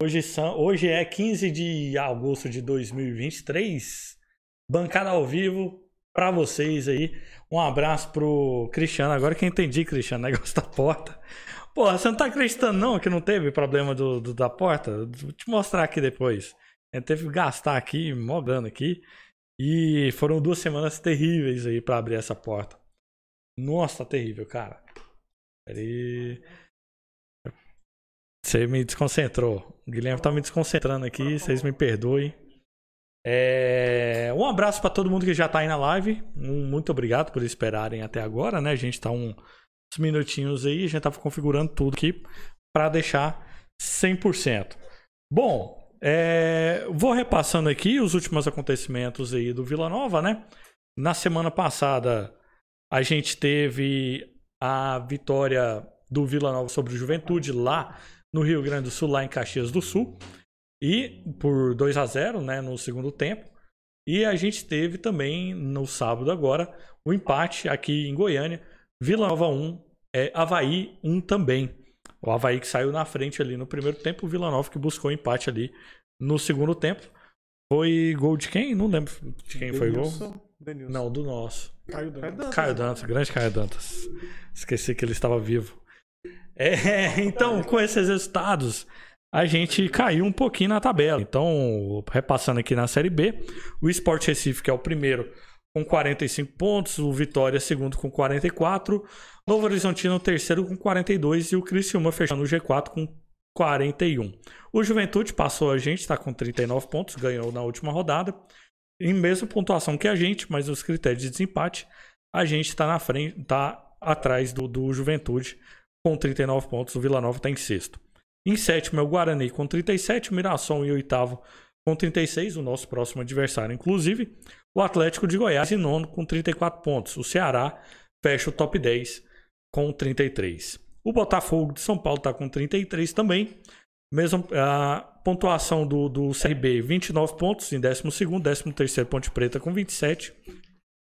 Hoje, são, hoje é 15 de agosto de 2023. Bancada ao vivo para vocês aí. Um abraço pro Cristiano. Agora que eu entendi, Cristiano, negócio da porta. Porra, você não tá acreditando não que não teve problema do, do da porta? Vou te mostrar aqui depois. Gente teve que gastar aqui, mó aqui. E foram duas semanas terríveis aí para abrir essa porta. Nossa, tá terrível, cara. Peraí. Você me desconcentrou. O Guilherme tá me desconcentrando aqui, vocês me perdoem. É... Um abraço para todo mundo que já tá aí na live. Muito obrigado por esperarem até agora, né? A gente tá uns minutinhos aí, a gente tava configurando tudo aqui para deixar 100%. Bom, é... vou repassando aqui os últimos acontecimentos aí do Vila Nova, né? Na semana passada a gente teve a vitória do Vila Nova sobre o Juventude lá no Rio Grande do Sul, lá em Caxias do Sul. E por 2 a 0 né, no segundo tempo. E a gente teve também no sábado agora o empate aqui em Goiânia. Vila Nova 1, é, Havaí 1 também. O Havaí que saiu na frente ali no primeiro tempo, o Vila Nova que buscou o empate ali no segundo tempo. Foi gol de quem? Não lembro de quem foi gol. Denilson. Não, do nosso. Caio Dantas. Caio Dantas, grande Caio Dantas. Esqueci que ele estava vivo. É, então, com esses resultados, a gente caiu um pouquinho na tabela. Então, repassando aqui na Série B, o Sport Recife, que é o primeiro, com 45 pontos, o Vitória, segundo, com 44, Novo Horizontino, terceiro, com 42, e o Criciúma fechando o G4 com 41. O Juventude passou a gente, está com 39 pontos, ganhou na última rodada, em mesma pontuação que a gente, mas nos critérios de desempate, a gente está na frente, está atrás do, do Juventude com 39 pontos, o Vila Nova está em sexto. Em sétimo é o Guarani com 37, o Mirassol em oitavo com 36, o nosso próximo adversário, inclusive. O Atlético de Goiás em nono com 34 pontos. O Ceará fecha o top 10 com 33. O Botafogo de São Paulo está com 33 também. Mesmo a pontuação do, do CRB, 29 pontos em 12 º 13 Ponte Preta com 27.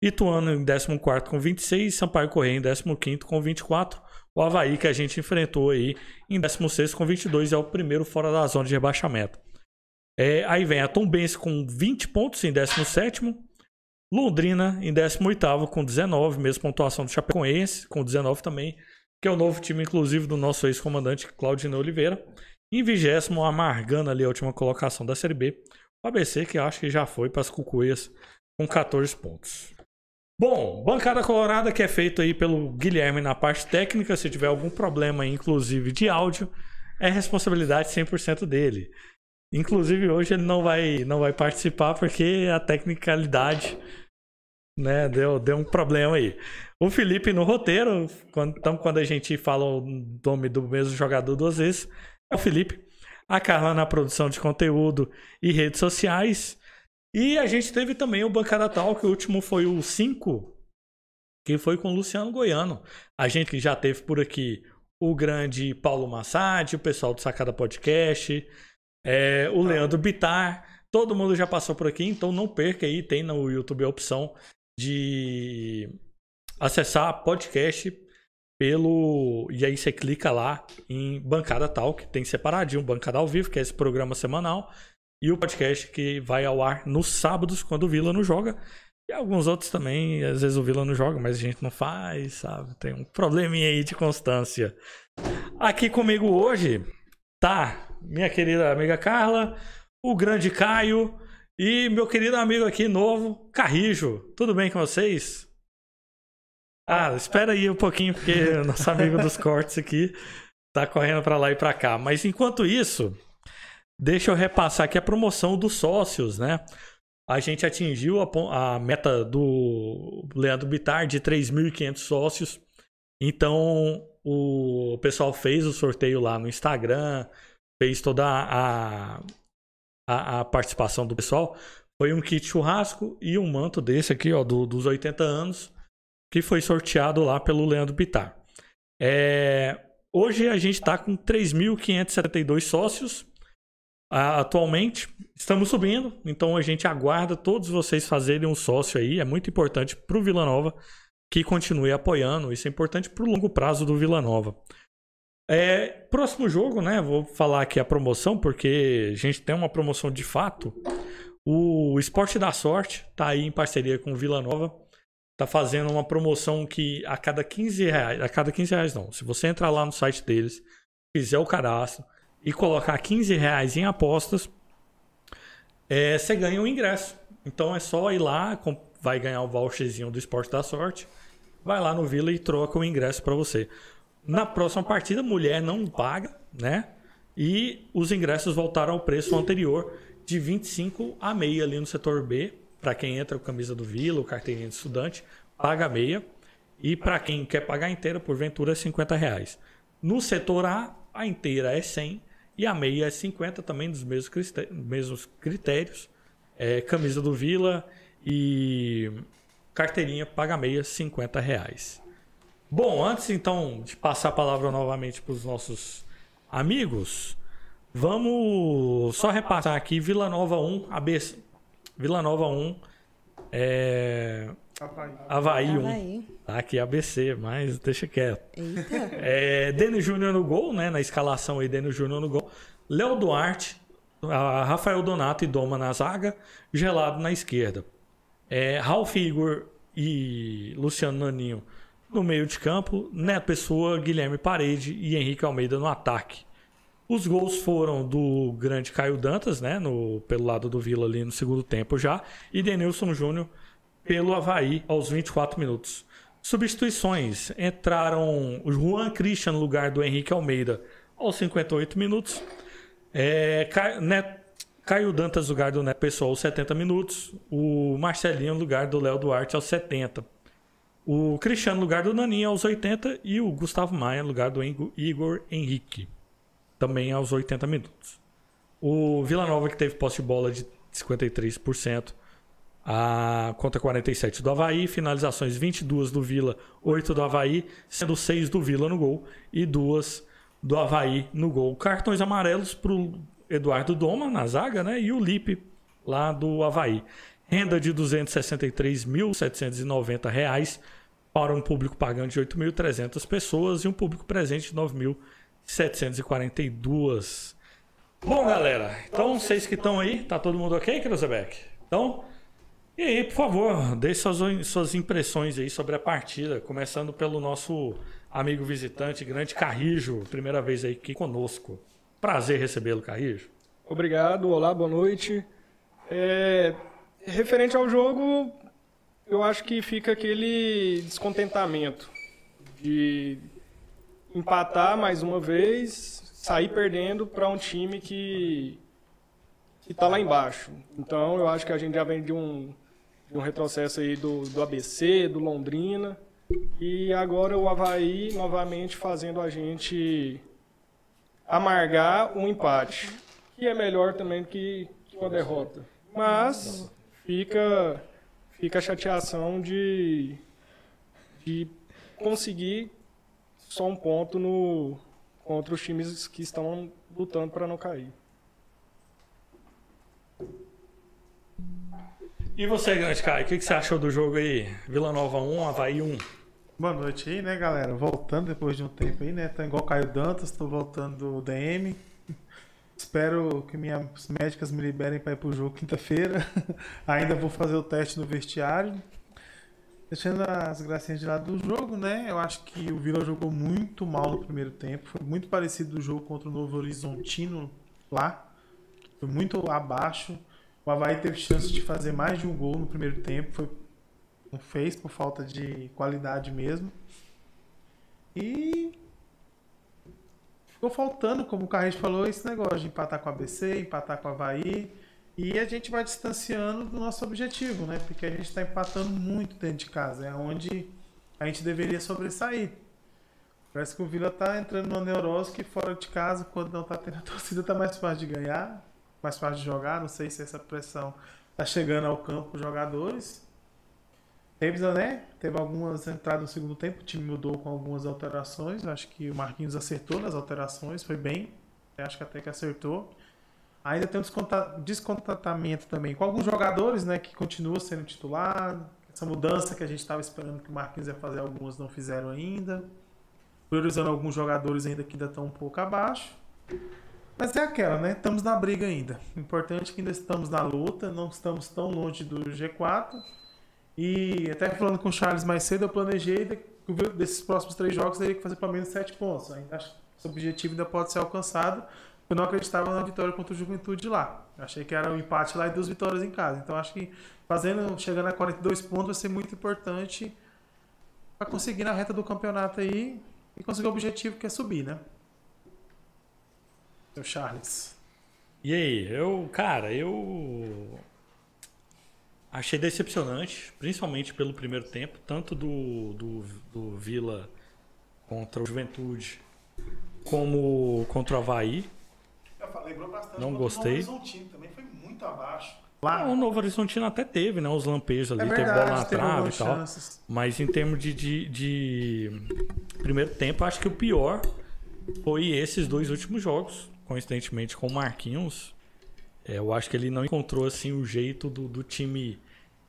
Ituano em 14 com 26, Sampaio Correia em 15 com 24. O Havaí que a gente enfrentou aí em 16 com 22 é o primeiro fora da zona de rebaixamento. É, aí vem a Tombense com 20 pontos em 17 Londrina em 18 com 19, mesma pontuação do Chapecoense com 19 também, que é o novo time inclusive do nosso ex-comandante Claudinei Oliveira. Em 20 amargando ali a última colocação da Série B, o ABC que acho que já foi para as cucuias com 14 pontos. Bom, bancada colorada que é feito aí pelo Guilherme na parte técnica. Se tiver algum problema, inclusive de áudio, é responsabilidade 100% dele. Inclusive hoje ele não vai, não vai participar porque a tecnicalidade né, deu, deu um problema aí. O Felipe no roteiro, quando, então quando a gente fala o nome do mesmo jogador duas vezes, é o Felipe. A Carla na produção de conteúdo e redes sociais. E a gente teve também o Bancada Tal, que o último foi o 5, que foi com o Luciano Goiano. A gente que já teve por aqui o grande Paulo Massad, o pessoal do Sacada Podcast, é, o Leandro Bitar. Todo mundo já passou por aqui, então não perca aí. Tem no YouTube a opção de acessar podcast pelo. E aí você clica lá em Bancada Tal, que tem separadinho, Bancada ao Vivo, que é esse programa semanal. E o podcast que vai ao ar nos sábados, quando o Vila não joga. E alguns outros também, às vezes o Vila não joga, mas a gente não faz, sabe? Tem um probleminha aí de constância. Aqui comigo hoje tá minha querida amiga Carla, o grande Caio e meu querido amigo aqui novo, Carrijo. Tudo bem com vocês? Ah, espera aí um pouquinho, porque nosso amigo dos cortes aqui tá correndo para lá e para cá. Mas enquanto isso, Deixa eu repassar aqui a promoção dos sócios, né? A gente atingiu a, a meta do Leandro Bitar de 3.500 sócios. Então, o pessoal fez o sorteio lá no Instagram, fez toda a, a, a participação do pessoal. Foi um kit churrasco e um manto desse aqui, ó, do, dos 80 anos, que foi sorteado lá pelo Leandro Bitar. É, hoje a gente está com 3.572 sócios atualmente. Estamos subindo, então a gente aguarda todos vocês fazerem um sócio aí. É muito importante para o Vila Nova que continue apoiando. Isso é importante para o longo prazo do Vila Nova. É, próximo jogo, né? Vou falar aqui a promoção, porque a gente tem uma promoção de fato. O Esporte da Sorte tá aí em parceria com o Vila Nova. Tá fazendo uma promoção que a cada 15 reais. A cada 15 reais não. Se você entrar lá no site deles, fizer o cadastro e colocar 15 reais em apostas, é, você ganha um ingresso. Então é só ir lá, vai ganhar o voucherzinho do Esporte da Sorte. Vai lá no Vila e troca o ingresso para você. Na próxima partida, mulher não paga, né? E os ingressos voltaram ao preço anterior de 25 a meia ali no setor B. Para quem entra com camisa do Vila, o carteirinha de estudante, paga meia. E para quem quer pagar inteira, porventura, é 50 reais. No setor A, a inteira é 100 e a meia é 50 também dos mesmos critérios. Mesmos critérios. É, camisa do Vila e carteirinha paga meia 50 reais. Bom, antes então de passar a palavra novamente para os nossos amigos, Vamos só repassar aqui. Vila Nova 1, ABC. Vila Nova 1. É... Havaí. Havaí 1. Havaí. Tá aqui ABC, mas deixa quieto. Eita. É, Júnior no gol, né? Na escalação aí, Dênio Júnior no gol. Léo Duarte, Rafael Donato e Doma na zaga. Gelado na esquerda. É, Ralf Igor e Luciano Naninho no meio de campo. Neto Pessoa, Guilherme Parede e Henrique Almeida no ataque. Os gols foram do grande Caio Dantas, né? No, pelo lado do Vila ali no segundo tempo já. E Denilson Júnior pelo Havaí aos 24 minutos. Substituições. Entraram o Juan Christian no lugar do Henrique Almeida aos 58 minutos. É, Caio Dantas no lugar do Neto Pessoal aos 70 minutos. O Marcelinho no lugar do Léo Duarte aos 70. O Cristiano no lugar do Naninho aos 80. E o Gustavo Maia no lugar do Igor Henrique também aos 80 minutos. O Vila Nova, que teve posse de bola de 53%, a conta 47 do Havaí, finalizações 22 do Vila, 8 do Havaí, sendo 6 do Vila no gol e 2 do Havaí no gol. Cartões amarelos para o Eduardo Doma na zaga né? e o Lipe lá do Havaí. Renda de R$ 263.790 para um público pagante de 8.300 pessoas e um público presente de 9.000 742. Bom, galera, então vocês que estão aí, tá todo mundo ok, Cruzebeck? Então, e aí, por favor, deixe suas, suas impressões aí sobre a partida, começando pelo nosso amigo visitante, grande Carrijo, primeira vez aí aqui conosco. Prazer recebê-lo, Carrijo. Obrigado, olá, boa noite. É, referente ao jogo, eu acho que fica aquele descontentamento de empatar mais uma vez, sair perdendo para um time que que está lá embaixo. Então eu acho que a gente já vem de um, de um retrocesso aí do, do ABC, do Londrina e agora o Havaí novamente fazendo a gente amargar um empate, que é melhor também que uma derrota. Mas fica fica a chateação de, de conseguir só um ponto no contra os times que estão lutando para não cair. E você, grande Caio, o que, que você achou do jogo aí? Vila Nova 1, Havaí 1. Boa noite aí, né, galera? Voltando depois de um tempo aí, né? Tô igual Caio Dantas, tô voltando do DM. Espero que minhas médicas me liberem para ir pro jogo quinta-feira. Ainda vou fazer o teste no vestiário. Deixando as gracinhas de lado do jogo, né? Eu acho que o Vila jogou muito mal no primeiro tempo. Foi muito parecido do jogo contra o Novo Horizontino lá. Foi muito abaixo. O Havaí teve chance de fazer mais de um gol no primeiro tempo. Foi, não fez por falta de qualidade mesmo. E ficou faltando, como o Carlos falou, esse negócio de empatar com o ABC, empatar com o Havaí. E a gente vai distanciando do nosso objetivo, né? Porque a gente está empatando muito dentro de casa. É onde a gente deveria sobressair. Parece que o Vila está entrando numa neurose que fora de casa, quando não está tendo a torcida, está mais fácil de ganhar, mais fácil de jogar. Não sei se essa pressão está chegando ao campo os jogadores. Teve, né? Teve algumas entradas no segundo tempo, o time mudou com algumas alterações. Acho que o Marquinhos acertou nas alterações, foi bem. Acho que até que acertou. Ainda tem um descontatamento também com alguns jogadores, né, que continuam sendo titular. Essa mudança que a gente estava esperando que o Marquinhos ia fazer, alguns não fizeram ainda. priorizando alguns jogadores ainda que ainda estão um pouco abaixo. Mas é aquela, né? Estamos na briga ainda. Importante é que ainda estamos na luta, não estamos tão longe do G4. E até falando com o Charles mais cedo, eu planejei desses próximos três jogos teria que fazer pelo menos sete pontos. Ainda acho que esse objetivo ainda pode ser alcançado. Eu não acreditava na vitória contra o Juventude lá. Achei que era um empate lá e duas vitórias em casa. Então acho que fazendo, chegando a 42 pontos vai ser muito importante para conseguir na reta do campeonato aí e conseguir o objetivo que é subir, né? Seu Charles. E aí, eu, cara, eu achei decepcionante, principalmente pelo primeiro tempo, tanto do, do, do Vila contra o Juventude, como contra o Havaí. lembrou bastante Não gostei. O Horizontino também foi muito abaixo. Lá... o Novo Horizontino até teve, né? Os lampejos ali, é verdade, teve bola na trave e tal. Chances. Mas em termos de, de, de, primeiro tempo, acho que o pior foi esses dois últimos jogos coincidentemente com o Marquinhos, é, eu acho que ele não encontrou assim o jeito do, do time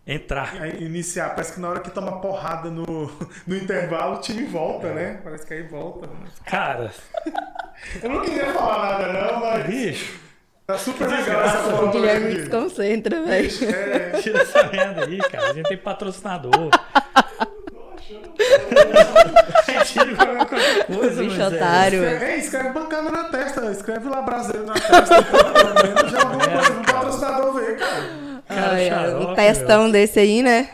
entrar. iniciar, parece que na hora que toma porrada no, no intervalo, o time volta, é. né? Parece que aí volta. Cara. eu não queria falar nada, não, mas. Bicho. Tá super legal essa forma. O Guilherme desconcentra, velho. É... Tira essa merda aí, cara. A gente tem patrocinador. Tira qualquer coisa, Bicho otário. É, escreve, escreve bancada na testa, escreve lá brasileiro na testa. Pelo menos já alguma é, coisa pro patrocinador ver, cara. cara Ai, xarope, um testão meu. desse aí, né?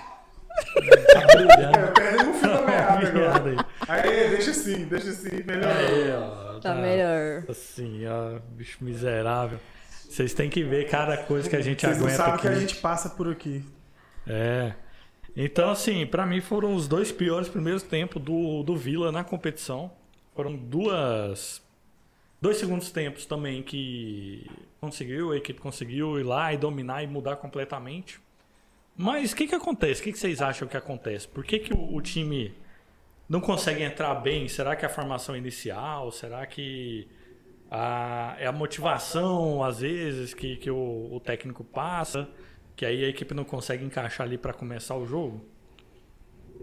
Tá brilhando. É, perdemos o fio da meada agora. Aí, deixa assim, deixa assim, melhor. Aí, ó, tá, tá melhor. Assim, ó, bicho miserável. Vocês têm que ver cada coisa que a gente Vocês aguenta Vocês não sabem aqui. que a gente passa por aqui. É. Então, assim, para mim foram os dois piores primeiros tempos do, do Vila na competição. Foram duas. Dois segundos tempos também que conseguiu, a equipe conseguiu ir lá e dominar e mudar completamente. Mas o que, que acontece? O que, que vocês acham que acontece? Por que, que o, o time não consegue entrar bem? Será que é a formação inicial? Será que a, é a motivação, às vezes, que, que o, o técnico passa? Que aí a equipe não consegue encaixar ali para começar o jogo?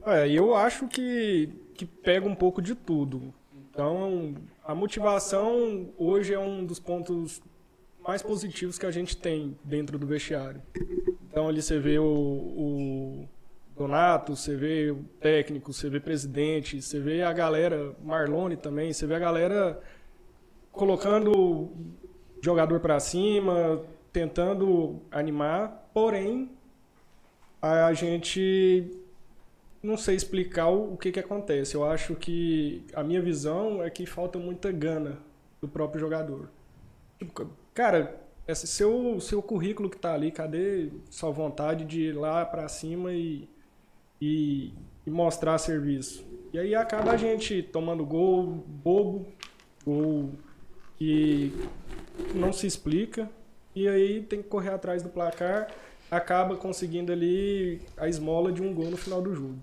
É, eu acho que, que pega um pouco de tudo. Então, a motivação hoje é um dos pontos mais positivos que a gente tem dentro do vestiário. Então, ali você vê o, o Donato, você vê o técnico, você vê o presidente, você vê a galera, Marlone também, você vê a galera colocando jogador para cima, tentando animar Porém, a gente não sei explicar o que, que acontece. Eu acho que a minha visão é que falta muita gana do próprio jogador. Tipo, cara, esse seu, seu currículo que está ali, cadê sua vontade de ir lá para cima e, e, e, mostrar serviço? E aí acaba a gente tomando gol bobo, gol que não se explica, e aí tem que correr atrás do placar acaba conseguindo ali a esmola de um gol no final do jogo.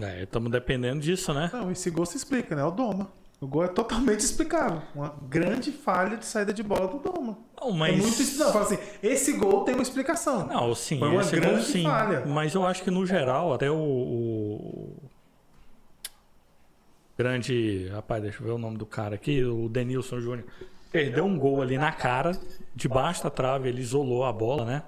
É, estamos dependendo disso, né? Não, esse gol se explica, né? É o Doma. O gol é totalmente explicável. Uma grande falha de saída de bola do Doma. Não, mas... É muito não, fala assim, esse gol tem uma explicação. Não, sim, Foi uma grande gol, sim. falha. Mas eu acho que no geral, até o, o, grande, rapaz, deixa eu ver o nome do cara aqui, o Denilson Júnior, perdeu um gol ali na cara, debaixo da trave, ele isolou a bola, né?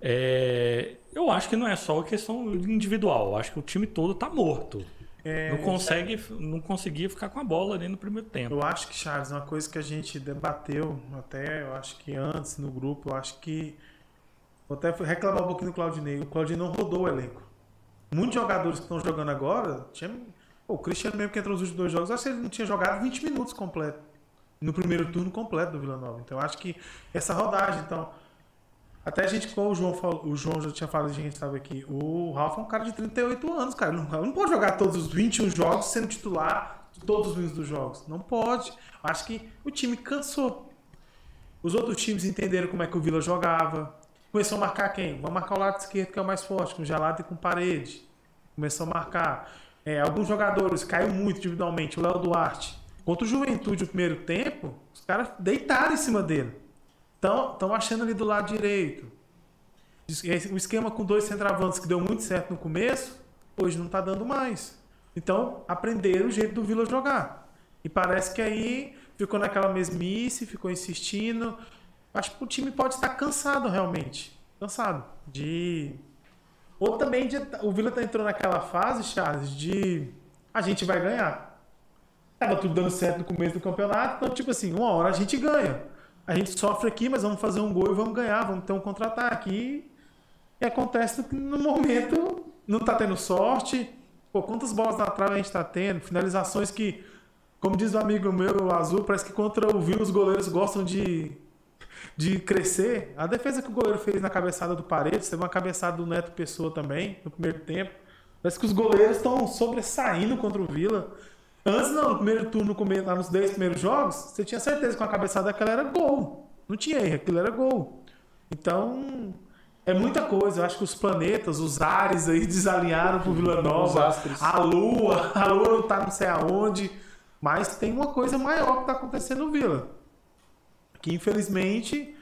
É, eu acho que não é só questão individual. Eu acho que o time todo está morto. É, não consegue, não conseguia ficar com a bola ali no primeiro tempo. Eu acho que Charles, uma coisa que a gente debateu até, eu acho que antes no grupo, eu acho que vou até reclamar um pouquinho do Claudinei. O Claudinei não rodou o elenco. Muitos jogadores que estão jogando agora, tinha, pô, o Cristiano mesmo que entrou nos últimos dois jogos, acho que ele não tinha jogado 20 minutos completo no primeiro turno completo do Vila Nova. Então acho que essa rodagem, então até a gente, como o João, falou, o João já tinha falado, a gente estava aqui. O Ralf é um cara de 38 anos, cara. Não, não pode jogar todos os 21 jogos sendo titular todos os minutos dos jogos. Não pode. Acho que o time cansou. Os outros times entenderam como é que o Vila jogava. Começou a marcar quem? Vamos marcar o lado esquerdo, que é o mais forte, com gelado e com parede. Começou a marcar. É, alguns jogadores caiu muito individualmente. O Léo Duarte. Contra o Juventude no primeiro tempo, os caras deitaram em cima dele. Estão achando ali do lado direito. O esquema com dois centravantes que deu muito certo no começo, hoje não está dando mais. Então, aprenderam o jeito do Vila jogar. E parece que aí ficou naquela mesmice, ficou insistindo. Acho que o time pode estar cansado realmente. Cansado. De. Ou também de... o Vila tá entrou naquela fase, Charles, de a gente vai ganhar. Tava tudo dando certo no começo do campeonato, então, tipo assim, uma hora a gente ganha. A gente sofre aqui, mas vamos fazer um gol e vamos ganhar, vamos ter um contra-ataque. E acontece que no momento não tá tendo sorte. Pô, quantas bolas na trave a gente tá tendo? Finalizações que, como diz um amigo meu, Azul, parece que contra o Vila os goleiros gostam de, de crescer. A defesa que o goleiro fez na cabeçada do Paredes, teve uma cabeçada do Neto Pessoa também, no primeiro tempo. Parece que os goleiros estão sobressaindo contra o Vila. Antes, não, no primeiro turno, lá nos 10 primeiros jogos, você tinha certeza que com a cabeçada daquela era gol. Não tinha erro, aquilo era gol. Então, é muita coisa. Eu acho que os planetas, os ares aí desalinharam pro Vila Nova. A lua, a lua não tá não sei aonde. Mas tem uma coisa maior que tá acontecendo no Vila. Que infelizmente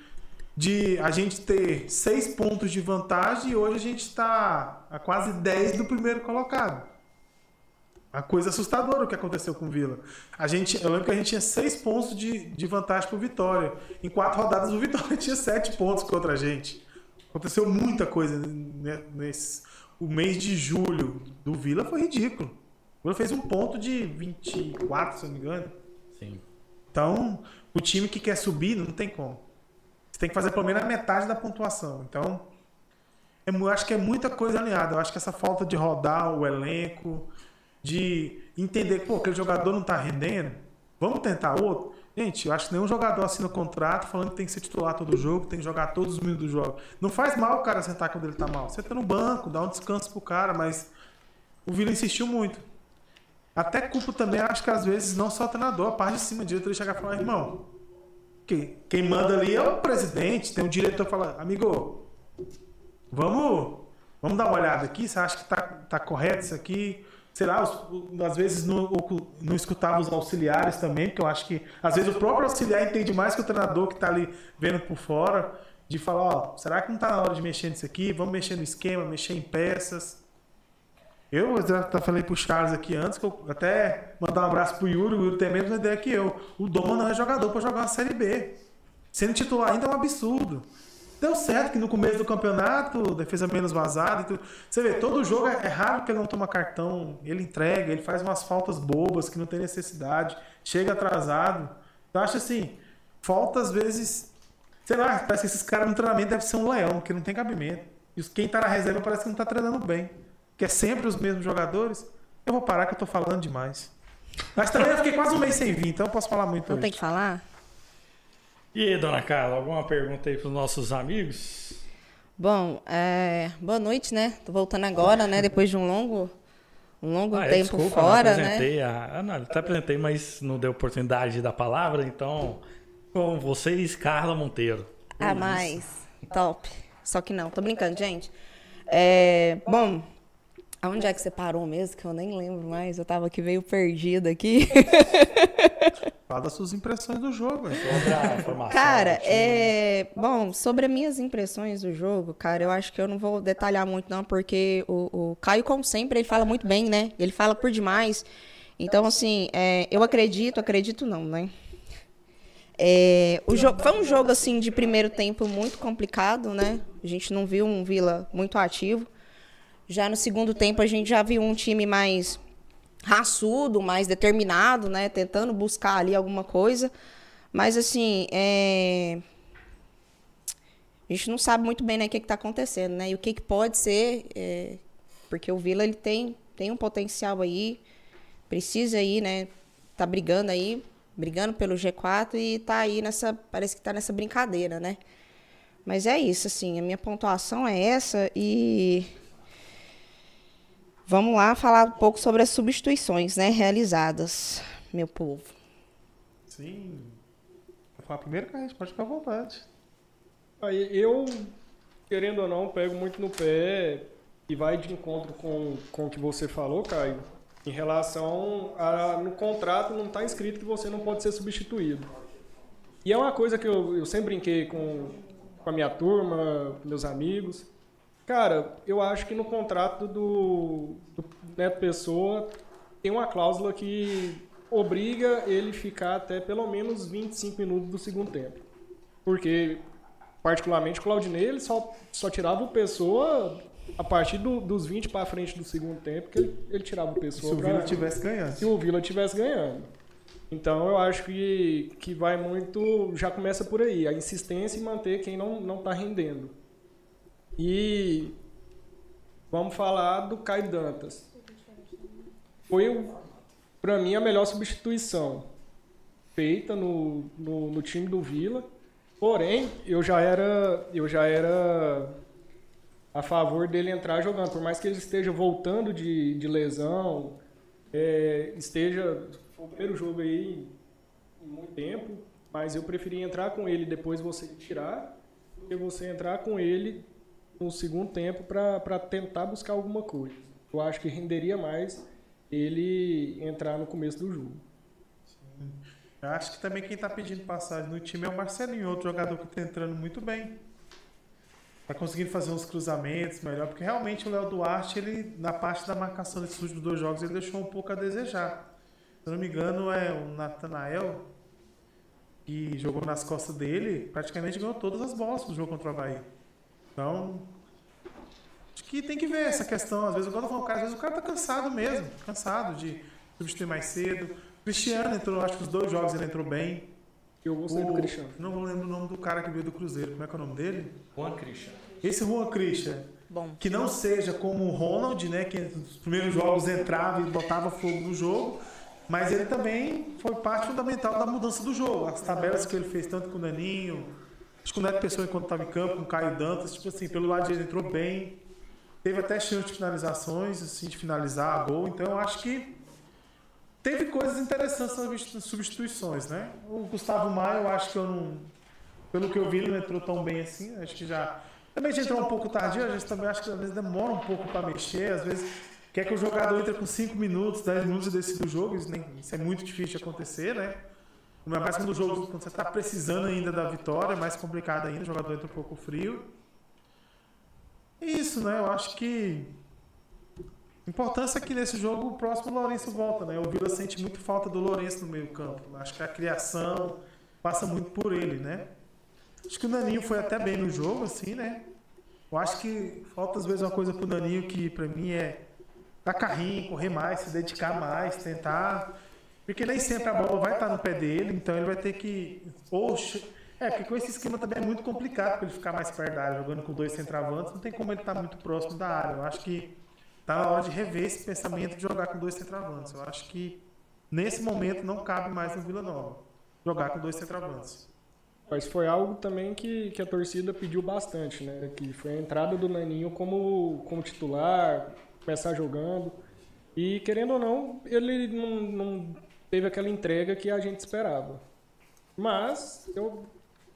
de a gente ter seis pontos de vantagem e hoje a gente está a quase 10 do primeiro colocado. Uma coisa assustadora o que aconteceu com o Vila. A gente, eu lembro que a gente tinha seis pontos de, de vantagem para o Vitória. Em quatro rodadas, o Vitória tinha sete pontos contra a gente. Aconteceu muita coisa nesse. O mês de julho do Vila foi ridículo. O Vila fez um ponto de 24, se eu não me engano. Sim. Então, o time que quer subir não tem como. Você tem que fazer pelo menos a metade da pontuação. Então, é eu acho que é muita coisa alinhada. Eu acho que essa falta de rodar o elenco, de entender que aquele jogador não está rendendo, vamos tentar outro. Gente, eu acho que nenhum jogador assina contrato falando que tem que ser titular todo jogo, tem que jogar todos os minutos do jogo. Não faz mal o cara sentar quando ele tá mal. Senta no banco, dá um descanso pro cara, mas o Vila insistiu muito. Até culpa também, acho que às vezes não só o treinador, a parte de cima, o diretor chegar e falar, irmão, quem, quem manda ali é o presidente, tem um diretor falando, amigo, vamos, vamos dar uma olhada aqui, você acha que tá, tá correto isso aqui? Sei lá, às vezes não, não escutava os auxiliares também, porque eu acho que às vezes o próprio auxiliar entende mais que o treinador que está ali vendo por fora, de falar, ó, será que não está na hora de mexer nisso aqui? Vamos mexer no esquema, mexer em peças. Eu já falei pro Charles aqui antes, que eu até mandar um abraço pro Yuri, o Yuri tem a mesma ideia que eu. O Doma não é jogador para jogar uma Série B. Sendo titular ainda é um absurdo. Deu certo que no começo do campeonato, defesa menos vazada e tudo. Você vê, todo jogo é, é raro que ele não toma cartão, ele entrega, ele faz umas faltas bobas que não tem necessidade, chega atrasado. Então acho assim, falta às vezes. Sei lá, parece que esses caras no treinamento devem ser um leão, que não tem cabimento. E quem tá na reserva parece que não tá treinando bem que é sempre os mesmos jogadores, eu vou parar que eu tô falando demais. Mas também eu fiquei quase um mês sem vir, então eu posso falar muito Não hoje. tem que falar? E aí, dona Carla, alguma pergunta aí para os nossos amigos? Bom, é... boa noite, né? Tô voltando agora, né? Depois de um longo, um longo ah, é, tempo desculpa, fora, não apresentei né? A... Ah, não, até apresentei, mas não deu oportunidade da palavra, então com vocês, Carla Monteiro. Ah, mais. Top. Só que não, tô brincando, gente. É... Bom, Aonde é que você parou mesmo? Que eu nem lembro mais. Eu tava aqui meio perdida aqui. Fala das suas impressões do jogo. Cara, é... Bom, sobre as minhas impressões do jogo, cara, eu acho que eu não vou detalhar muito não, porque o, o Caio, como sempre, ele fala muito bem, né? Ele fala por demais. Então, assim, é... eu acredito, acredito não, né? É... o jogo foi um jogo, assim, de primeiro tempo muito complicado, né? A gente não viu um Vila muito ativo. Já no segundo tempo a gente já viu um time mais raçudo, mais determinado, né? Tentando buscar ali alguma coisa. Mas assim, é... a gente não sabe muito bem né, o que está acontecendo, né? E o que, que pode ser, é... porque o Vila ele tem, tem um potencial aí, precisa aí, né? Tá brigando aí, brigando pelo G4 e tá aí nessa, parece que tá nessa brincadeira, né? Mas é isso, assim, a minha pontuação é essa e Vamos lá falar um pouco sobre as substituições né, realizadas, meu povo. Sim. Vou falar primeiro, Carlos, pode ficar à vontade. Aí eu, querendo ou não, pego muito no pé e vai de encontro com, com o que você falou, Caio, em relação a no contrato não está escrito que você não pode ser substituído. E é uma coisa que eu, eu sempre brinquei com, com a minha turma, meus amigos. Cara, eu acho que no contrato do, do Neto Pessoa tem uma cláusula que obriga ele ficar até pelo menos 25 minutos do segundo tempo. Porque, particularmente, o Claudinei ele só, só tirava o Pessoa a partir do, dos 20 para frente do segundo tempo, que ele, ele tirava o Pessoa. Se o Vila tivesse ganhando. se o Vila tivesse ganhando. Então eu acho que, que vai muito. Já começa por aí, a insistência em manter quem não, não tá rendendo. E vamos falar do Caio Dantas. Foi, para mim, a melhor substituição feita no, no, no time do Vila. Porém, eu já era. Eu já era a favor dele entrar jogando. Por mais que ele esteja voltando de, de lesão, é, esteja. Foi o primeiro jogo aí em muito tempo, mas eu preferi entrar com ele depois você tirar, do que você entrar com ele no segundo tempo para tentar buscar alguma coisa. Eu acho que renderia mais ele entrar no começo do jogo. Eu acho que também quem tá pedindo passagem no time é o Marcelinho, outro jogador que tá entrando muito bem. Tá conseguindo fazer uns cruzamentos melhor, porque realmente o Léo Duarte, ele, na parte da marcação desses últimos dois jogos, ele deixou um pouco a desejar. Se eu não me engano, é o Natanael, que jogou nas costas dele, praticamente ganhou todas as bolas no jogo contra o Havaí. Então, acho que tem que ver essa questão. Às vezes, igual eu falando, cara, às vezes o cara tá cansado mesmo, cansado de substituir mais cedo. Cristiano entrou, acho que os dois jogos ele entrou bem. Eu gostei do O- Cristiano. Não lembro o nome do cara que veio do Cruzeiro. Como é que é o nome dele? Juan Christian. Esse Juan Christian. Bom. Que não seja como o Ronald, né? Que nos primeiros jogos entrava e botava fogo no jogo. Mas ele também foi parte fundamental da mudança do jogo. As tabelas que ele fez, tanto com o Naninho, acho que o Neto Pessoa, enquanto estava em campo, com o Caio Dantas, tipo assim, pelo lado dele entrou bem. Teve até chance de finalizações, assim, de finalizar a gol. Então acho que teve coisas interessantes nas substituições, né? O Gustavo Maia, eu acho que eu não. Pelo que eu vi, ele não entrou tão bem assim. Acho que já. Também já entrou um pouco tardio, a gente também acho que às vezes demora um pouco para mexer, às vezes quer que o jogador entre com 5 minutos, 10 minutos e decida o jogo, isso, nem- isso é muito difícil de acontecer, né? Ainda mais quando o jogo, quando você está precisando ainda da vitória, é mais complicado ainda, o jogador entra um pouco frio. É isso, né? Eu acho que. Importância é que nesse jogo o próximo Lourenço volta, né? O Vila sente muito falta do Lourenço no meio-campo. Acho que a criação passa muito por ele, né? Acho que o Naninho foi até bem no jogo, assim, né? Eu acho que falta às vezes uma coisa pro Naninho que pra mim é dar carrinho, correr mais, se dedicar mais, tentar. Porque nem sempre a bola vai estar no pé dele, então ele vai ter que. Che- É, porque com esse esquema também é muito complicado para ele ficar mais perto da área, jogando com dois centravantes, não tem como ele estar muito próximo da área. Eu acho que tá na hora de rever esse pensamento de jogar com dois centravantes. Eu acho que nesse momento não cabe mais no Vila Nova jogar com dois centravantes. Mas foi algo também que, que a torcida pediu bastante, né? Que foi a entrada do Naninho como, como titular, começar jogando. E, querendo ou não, ele não, não teve aquela entrega que a gente esperava. Mas, eu,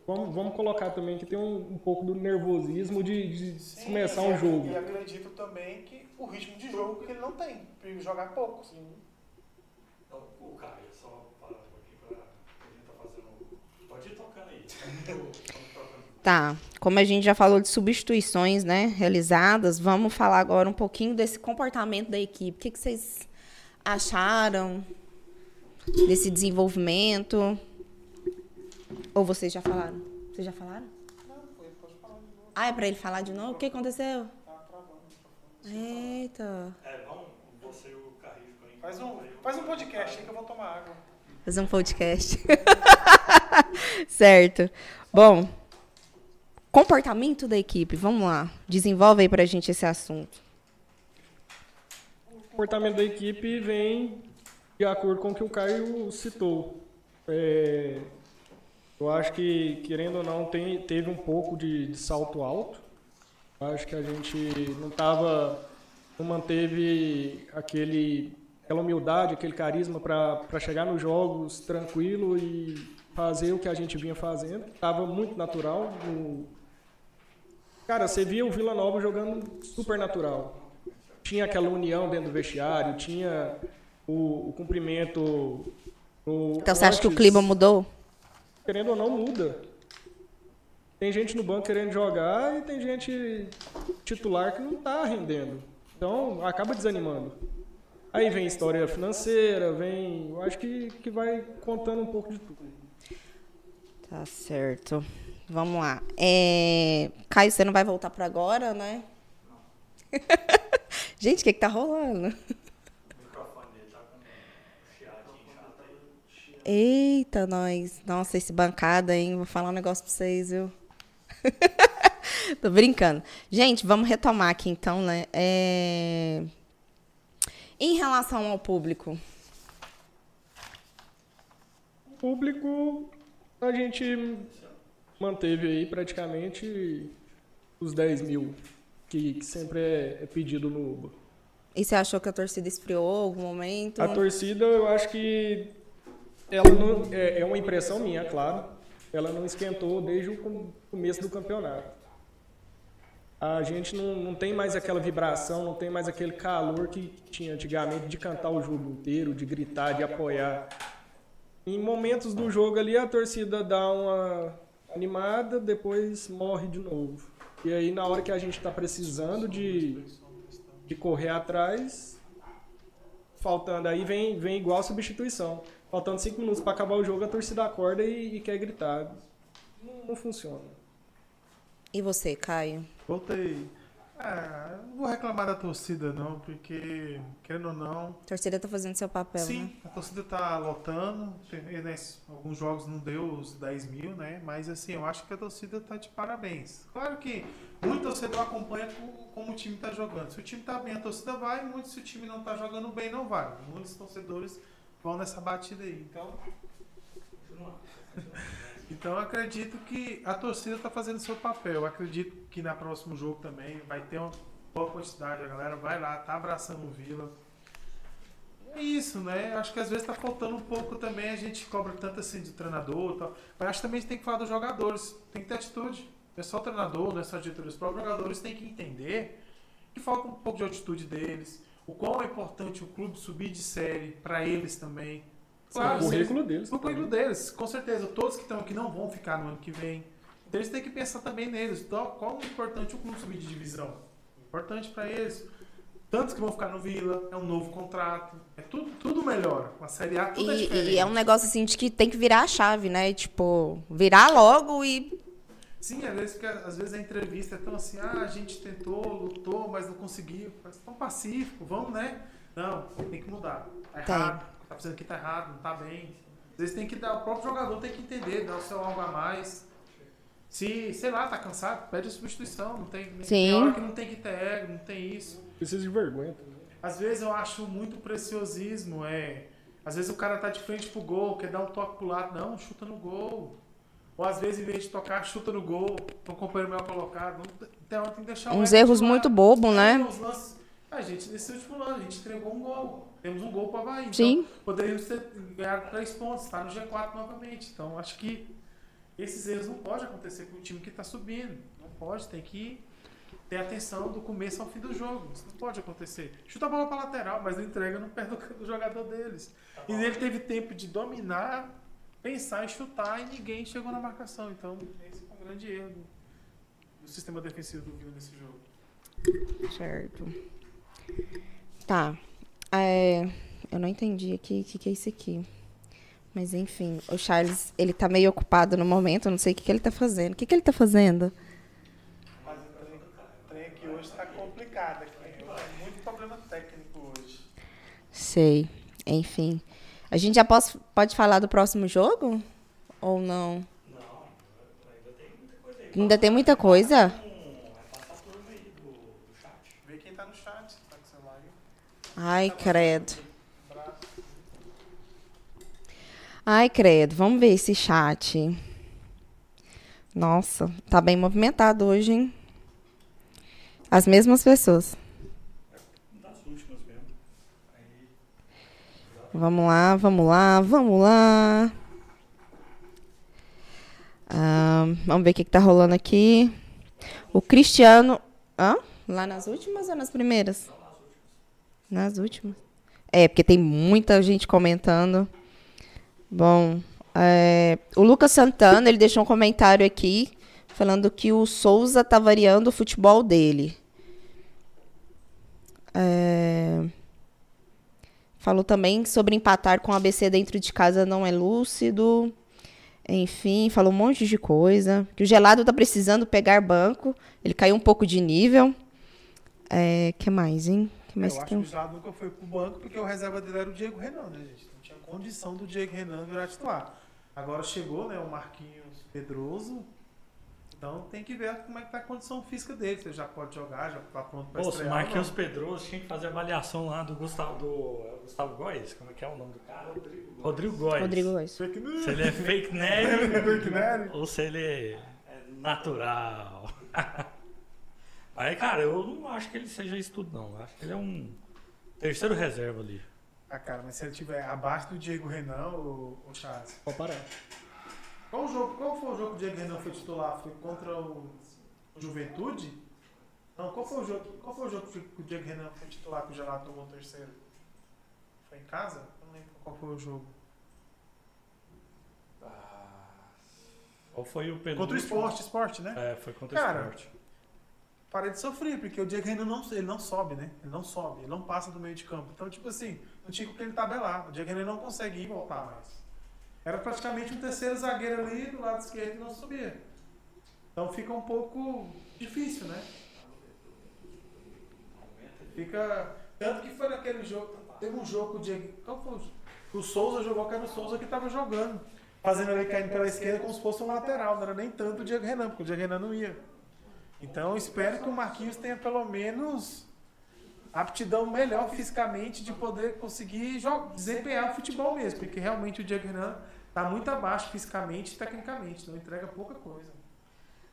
vamos, vamos colocar também que tem um, um pouco do nervosismo de, de começar um jogo. E acredito também que o ritmo de jogo que ele não tem, para jogar pouco. Então, o Caio, só parar um pouquinho pra. Ele tá fazendo. Pode ir tocando aí. Tá, como a gente já falou de substituições, né, realizadas, vamos falar agora um pouquinho desse comportamento da equipe. O que, que vocês acharam desse desenvolvimento? Ou vocês já falaram? Vocês já falaram? Ah, é pra ele falar de novo? O que aconteceu? Eita. É, vamos. Você e o. Faz um, faz um podcast aí que eu vou tomar água. Fazer um podcast. certo. Bom, comportamento da equipe. Vamos lá. Desenvolve aí pra gente esse assunto. O comportamento da equipe vem de acordo com o que o Caio citou. É, eu acho que, querendo ou não, tem, teve um pouco de, de salto alto. Eu acho que a gente não tava, não manteve aquele, aquela humildade, aquele carisma para chegar nos jogos tranquilo e fazer o que a gente vinha fazendo. Tava muito natural. no- Cara, você via o Vila Nova jogando super natural tinha aquela união dentro do vestiário, tinha o, o cumprimento. no- Então você acha que o clima mudou? Querendo ou não, muda. Tem gente no banco querendo jogar e tem gente titular que não está rendendo. Então, acaba desanimando. Aí vem história financeira, vem. Eu acho que, que vai contando um pouco de tudo. Tá certo. Vamos lá. É... Caio, você não vai voltar para agora, né? Gente, o que, que tá rolando? Eita, nós. Nossa, esse bancada, hein? Vou falar um negócio pra vocês, viu? Tô brincando. Gente, vamos retomar aqui então, né? É... Em relação ao público. O público, a gente manteve aí praticamente os 10 mil, que, que sempre é, é pedido no Uba. E você achou que a torcida esfriou algum momento? A torcida, eu acho que ela não, é, é uma impressão minha, claro. Ela não esquentou desde o começo do campeonato. A gente não, não tem mais aquela vibração, não tem mais aquele calor que tinha antigamente de cantar o jogo inteiro, de gritar, de apoiar. Em momentos do jogo ali, a torcida dá uma animada, depois morre de novo. E aí, na hora que a gente está precisando de, de correr atrás, faltando aí, vem, vem igual substituição. Faltando cinco minutos para acabar o jogo, a torcida acorda e, e quer gritar. Não, não, funciona. E você, Caio? Voltei. Ah, não vou reclamar da torcida, não, porque, querendo ou não. A torcida tá fazendo seu papel, Sim, né? a torcida tá lotando. Né, alguns jogos não deu os 10 mil, né? Mas, assim, eu acho que a torcida tá de parabéns. Claro que muito torcedor acompanha como o time tá jogando. Se o time tá bem, a torcida vai. Muito se o time não tá jogando bem, não vai. Muitos torcedores vão nessa batida aí. Então. Então eu acredito que a torcida está fazendo seu papel. Eu acredito que na próximo jogo também vai ter uma boa quantidade. A galera vai lá, tá abraçando o Vila. É isso, né? Acho que às vezes tá faltando um pouco também. A gente cobra tanto assim de treinador tal. Mas acho que também a gente tem que falar dos jogadores. Tem que ter atitude. Não é só treinador, não é só diretoria. Os próprios jogadores têm que entender que falta um pouco de atitude deles o qual é importante o clube subir de série para eles também. Claro, o currículo deles. O currículo deles, com certeza. Todos que estão aqui não vão ficar no ano que vem. Então eles têm que pensar também neles. Então, qual é importante o clube subir de divisão? Importante para eles. Tantos que vão ficar no Vila, é um novo contrato, é tudo, tudo melhor. A Série A tudo é e, é diferente. E é um negócio assim de que tem que virar a chave, né? Tipo, virar logo e Sim, às vezes, às vezes a entrevista é tão assim, ah, a gente tentou, lutou, mas não conseguiu. Mas tão pacífico, vamos, né? Não, tem que mudar. Tá errado, tem. tá fazendo aqui tá errado, não tá bem. Às vezes tem que dar, o próprio jogador tem que entender, dar o seu algo a mais. Se, sei lá, tá cansado, pede substituição. Não tem, Sim. tem hora que não tem que ter ego, não tem isso. Precisa de vergonha também. Às vezes eu acho muito preciosismo, é. Às vezes o cara tá de frente pro gol, quer dar um toque pro lado. Não, chuta no gol. Ou às vezes, em vez de tocar, chuta no gol, o companheiro melhor colocado. Então tem que deixar Uns erros muito bobos, né? A gente, nesse último ano, a gente entregou um gol. Temos um gol para Bahia. Então, Sim. poderíamos ter ganhado três pontos, está no G4 novamente. Então, acho que esses erros não podem acontecer com o time que está subindo. Não pode, tem que ter atenção do começo ao fim do jogo. Isso não pode acontecer. Chuta a bola para lateral, mas não entrega no pé do, do jogador deles. Tá e ele teve tempo de dominar pensar em chutar e ninguém chegou na marcação. Então, esse é um grande erro do, do sistema defensivo do Vila nesse jogo. Certo. Tá. É, eu não entendi aqui o que, que é isso aqui. Mas enfim, o Charles, ele tá meio ocupado no momento, eu não sei o que, que ele tá fazendo. O que, que ele tá fazendo? Mas o trem aqui hoje tá complicado. Aqui. Tem muito problema técnico hoje. Sei. Enfim. A gente já pode, pode falar do próximo jogo? Ou não? Não, ainda tem muita coisa aí. Ainda tem muita coisa? Vê quem tá no chat. Tá com seu live. Ai, credo. Ai, credo. Vamos ver esse chat. Nossa, tá bem movimentado hoje, hein? As mesmas pessoas. Vamos lá, vamos lá, vamos lá. Ah, vamos ver o que, está rolando aqui. O Cristiano. Hã? Lá nas últimas ou nas primeiras? Nas últimas. É, porque tem muita gente comentando. Bom, é, o Lucas Santana, ele deixou um comentário aqui falando que o Souza tá variando o futebol dele. É, Falou também sobre empatar com o ABC dentro de casa não é lúcido. Enfim, falou um monte de coisa. Que o gelado tá precisando pegar banco. Ele caiu um pouco de nível. É, que mais, hein? Que mais eu acho tem? que o Gelado nunca foi pro banco porque o reserva dele era o Diego Renan, né, gente? Não tinha condição do Diego Renan virar titular. Agora chegou, né, o Marquinhos Pedroso. Então tem que ver como é que tá a condição física dele. Se ele já pode jogar, já tá pronto pra Pô, se o estrear. ou Marquinhos. Pedroso tinha que fazer avaliação lá do Gustavo, do o Gustavo Góes, como é que é o nome do cara? Rodrigo Góes. Rodrigo Góes. Fake news. Se ele é fake nerd ou se ele é natural. Aí, cara, eu não acho que ele seja isso tudo, não. Eu acho que ele é um terceiro reserva ali. Ah, cara, mas se ele tiver abaixo do Diego Renan, o, o Charles. Pode parar. Qual, o jogo, qual foi o jogo que o Diego Renan foi titular? Foi contra o, Juventude? Não, qual foi o jogo? Qual foi o jogo que o Diego Renan foi titular que o Gelado tomou o terceiro? Foi em casa? Não lembro qual foi o jogo. Qual foi o penúltimo? Contra o esporte, esporte, né? É, foi contra Cara, o esporte. Parei de sofrer, porque o Diego Renan não, ele não sobe, né? Ele não sobe, ele não passa do meio de campo. Então, tipo assim, não tinha com que ele tabelar. O Diego Renan não consegue ir e voltar mais. Era praticamente um terceiro zagueiro ali do lado esquerdo e não subia. Então fica um pouco difícil, né? Fica. Tanto que foi naquele jogo. Teve um jogo Diego. Qual foi o Souza jogou, que era o Souza que tava jogando. Fazendo ele caindo pela esquerda como se fosse um lateral. Não era nem tanto o Diego Renan, porque o Diego Renan não ia. Então eu espero que o Marquinhos tenha pelo menos aptidão melhor fisicamente de poder conseguir desempenhar o futebol mesmo, porque realmente o Diego Renan tá muito abaixo fisicamente e tecnicamente, então entrega pouca coisa.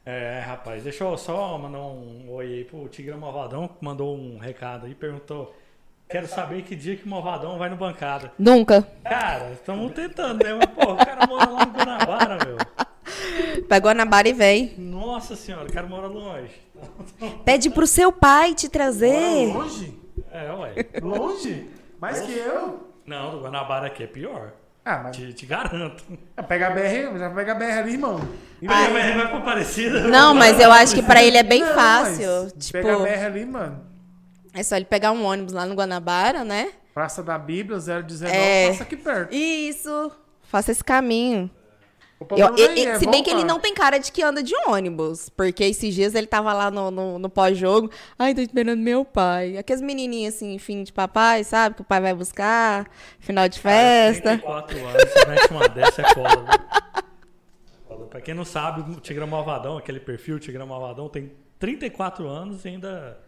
É, rapaz, deixa eu só mandar um oi aí pro Tigrão Malvadão, que mandou um recado aí, perguntou. Quero saber que dia que o Malvadão vai no bancada. Nunca. Cara, estamos tentando, né? Mas, pô, o cara mora lá no Guanabara, meu. Pegou na barra e vem. Nossa senhora, o cara mora longe. Pede pro seu pai te trazer. longe? É, ué. Longe? Mais que eu? Não, do Guanabara aqui é pior. Ah, mas Te, te garanto. pega a BR, já pega a BR ali, irmão. E Vai, BR? vai, pra Parecida. Não, mas eu acho que pra ele é bem Não, fácil. Tipo, Pega a BR ali, mano. é só ele pegar um ônibus lá no Guanabara, né? Praça da Bíblia, 019, É. passa aqui perto. Isso. Faça esse caminho. Eu- é se bem que ele não tem cara de que anda de ônibus. Porque esses dias ele tava lá no, no, no pós-jogo. Ai, tô esperando meu pai. Aquelas menininhas assim, fim de papai, sabe? Que o pai vai buscar. Final de festa. 34 anos, você mete uma dessa é? Foda. Pra quem não sabe, o Tigrão Malvadão, aquele perfil Tigrão Malvadão, tem 34 anos e ainda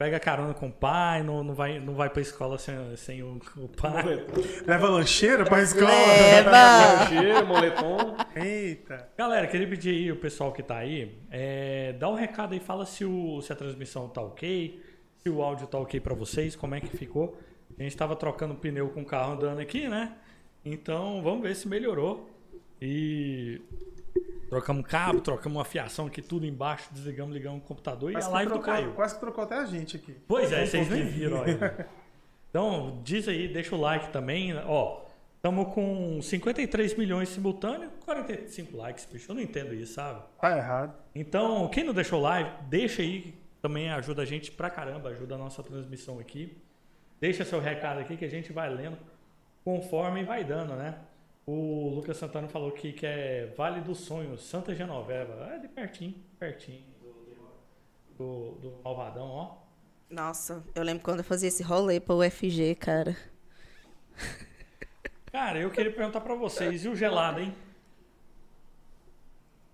pega carona com o pai, não, não, vai, não vai pra escola sem, sem o, o pai. Leva lancheira pra escola. Leva. Lancheiro, moletom. Eita. Galera, queria pedir aí o pessoal que tá aí, é, dá um recado aí, fala se, o, se a transmissão tá ok, se o áudio tá ok pra vocês, como é que ficou. A gente tava trocando pneu com o carro andando aqui, né? Então vamos ver se melhorou. E trocamos cabo, trocamos uma fiação aqui, tudo embaixo, desligamos, ligamos o computador e Quase a que, live trocou, caiu. quase que trocou até a gente aqui. Pois é, vocês nem viram aí. Então, diz aí, deixa o like também. Ó, estamos com 53 milhões simultâneos, 45 likes, bicho. Eu não entendo isso, sabe? Tá errado. Então, quem não deixou like, deixa aí, também ajuda a gente pra caramba, ajuda a nossa transmissão aqui. Deixa seu recado aqui que a gente vai lendo conforme vai dando, né? O Lucas Santana falou que, que é Vale dos Sonhos, Santa Genoveva. É de pertinho, pertinho do, do, do Malvadão, ó. Nossa, eu lembro quando eu fazia esse rolê pro UFG, cara. Cara, eu queria perguntar pra vocês, e o gelado, hein?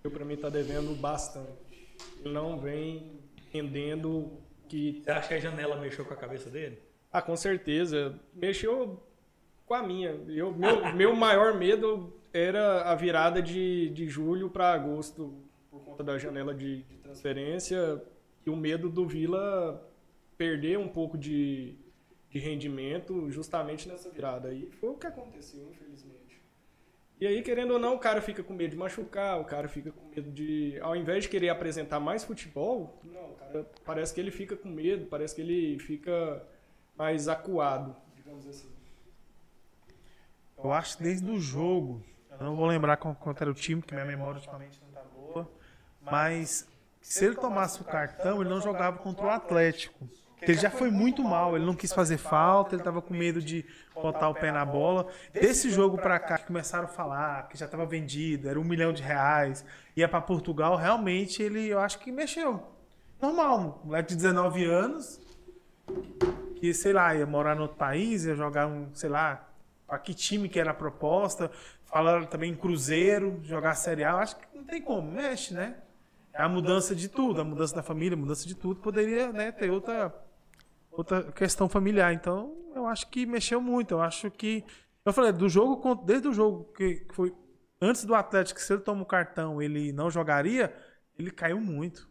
Eu, pra mim, tá devendo bastante. Ele não vem entendendo que Você acha que a janela mexeu com a cabeça dele? Ah, com certeza. Mexeu com a minha. Eu, meu, meu maior medo era a virada de, de julho para agosto, por conta da janela de, de transferência, e o medo do Vila perder um pouco de, de rendimento justamente nessa virada. E foi o que aconteceu, infelizmente. E aí, querendo ou não, o cara fica com medo de machucar, o cara fica com medo de. Ao invés de querer apresentar mais futebol, não, o cara parece que ele fica com medo, parece que ele fica mais acuado, digamos assim. Eu acho desde o jogo, eu não vou lembrar quanto era o time, porque minha memória ultimamente não tá boa, mas se ele tomasse o cartão, ele não jogava contra o Atlético. Ele já foi muito mal, ele não quis fazer falta, ele tava com medo de botar o pé na bola. Desse jogo pra cá, que começaram a falar que já tava vendido, era um milhão de reais, ia pra Portugal, realmente ele, eu acho que mexeu. Normal, um moleque de 19 anos, que, sei lá, ia morar no outro país, ia jogar um, sei lá, pra que time que era a proposta. Falaram também em Cruzeiro, jogar Série A, acho que não tem como, mexe, né? É a mudança de tudo, a mudança da família, a mudança de tudo, poderia né, ter outra, outra questão familiar. Então, eu acho que mexeu muito. Eu acho que. Eu falei, do jogo, desde o jogo que foi antes do Atlético, se ele toma o cartão, ele não jogaria, ele caiu muito.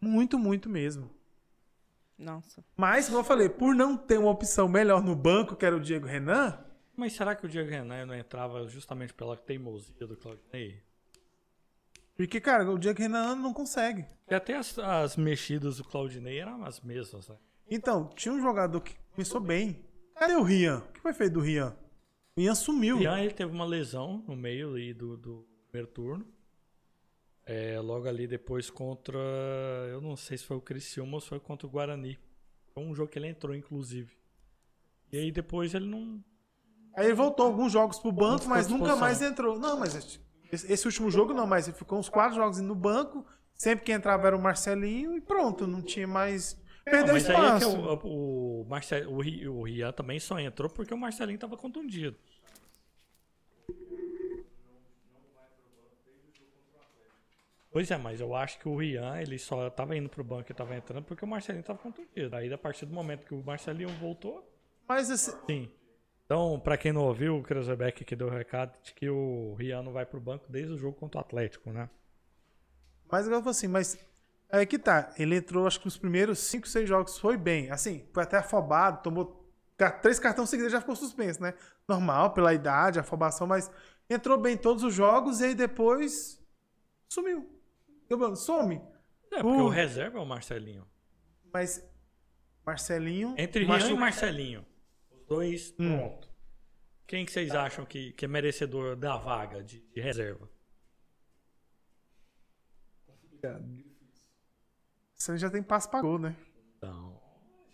Muito, muito mesmo. Nossa. Mas, como eu falei, por não ter uma opção melhor no banco, que era o Diego Renan. Mas será que o Diego Renan não entrava justamente pela teimosia do Claudinei? Porque, cara, o Diego Renan não consegue. E até as, as mexidas do Claudinei eram as mesmas, né? Então, tinha um jogador que começou bem. Cadê o Rian? O que foi feito do Rian? O Rian sumiu. O Rian ele teve uma lesão no meio ali do, do primeiro turno. É, logo ali depois contra. Eu não sei se foi o Criciúma ou se foi contra o Guarani. Foi um jogo que ele entrou, inclusive. E aí depois ele não. Aí ele voltou alguns jogos pro banco, mas nunca mais entrou. Não, mas esse, último jogo não, mas ele ficou uns quatro jogos no banco. Sempre que entrava era o Marcelinho e pronto, não tinha mais. Perdeu mas espaço. aí é que o, o, Marcel, o, o Rian também só entrou porque o Marcelinho estava contundido. Pois é, mas eu acho que o Rian, ele só estava indo pro banco e estava entrando porque o Marcelinho estava contundido. Aí, a partir do momento que o Marcelinho voltou. Mas esse... Sim. Então, para quem não ouviu, o Kreuzberg que deu o recado de que o Rian não vai pro banco desde o jogo contra o Atlético, né? Mas eu assim, mas é que tá. Ele entrou, acho que nos primeiros 5, 6 jogos foi bem. Assim, foi até afobado, tomou três cartões seguidos já ficou suspenso, né? Normal, pela idade, afobação, mas entrou bem em todos os jogos e aí depois sumiu. Some. É, porque uh. o reserva é o Marcelinho. Mas Marcelinho. Entre Rian e Marcelinho. Dois, hum. pronto. Quem que vocês acham que, que é merecedor da vaga de, de reserva? Você já tem passo pra gol, né? Então.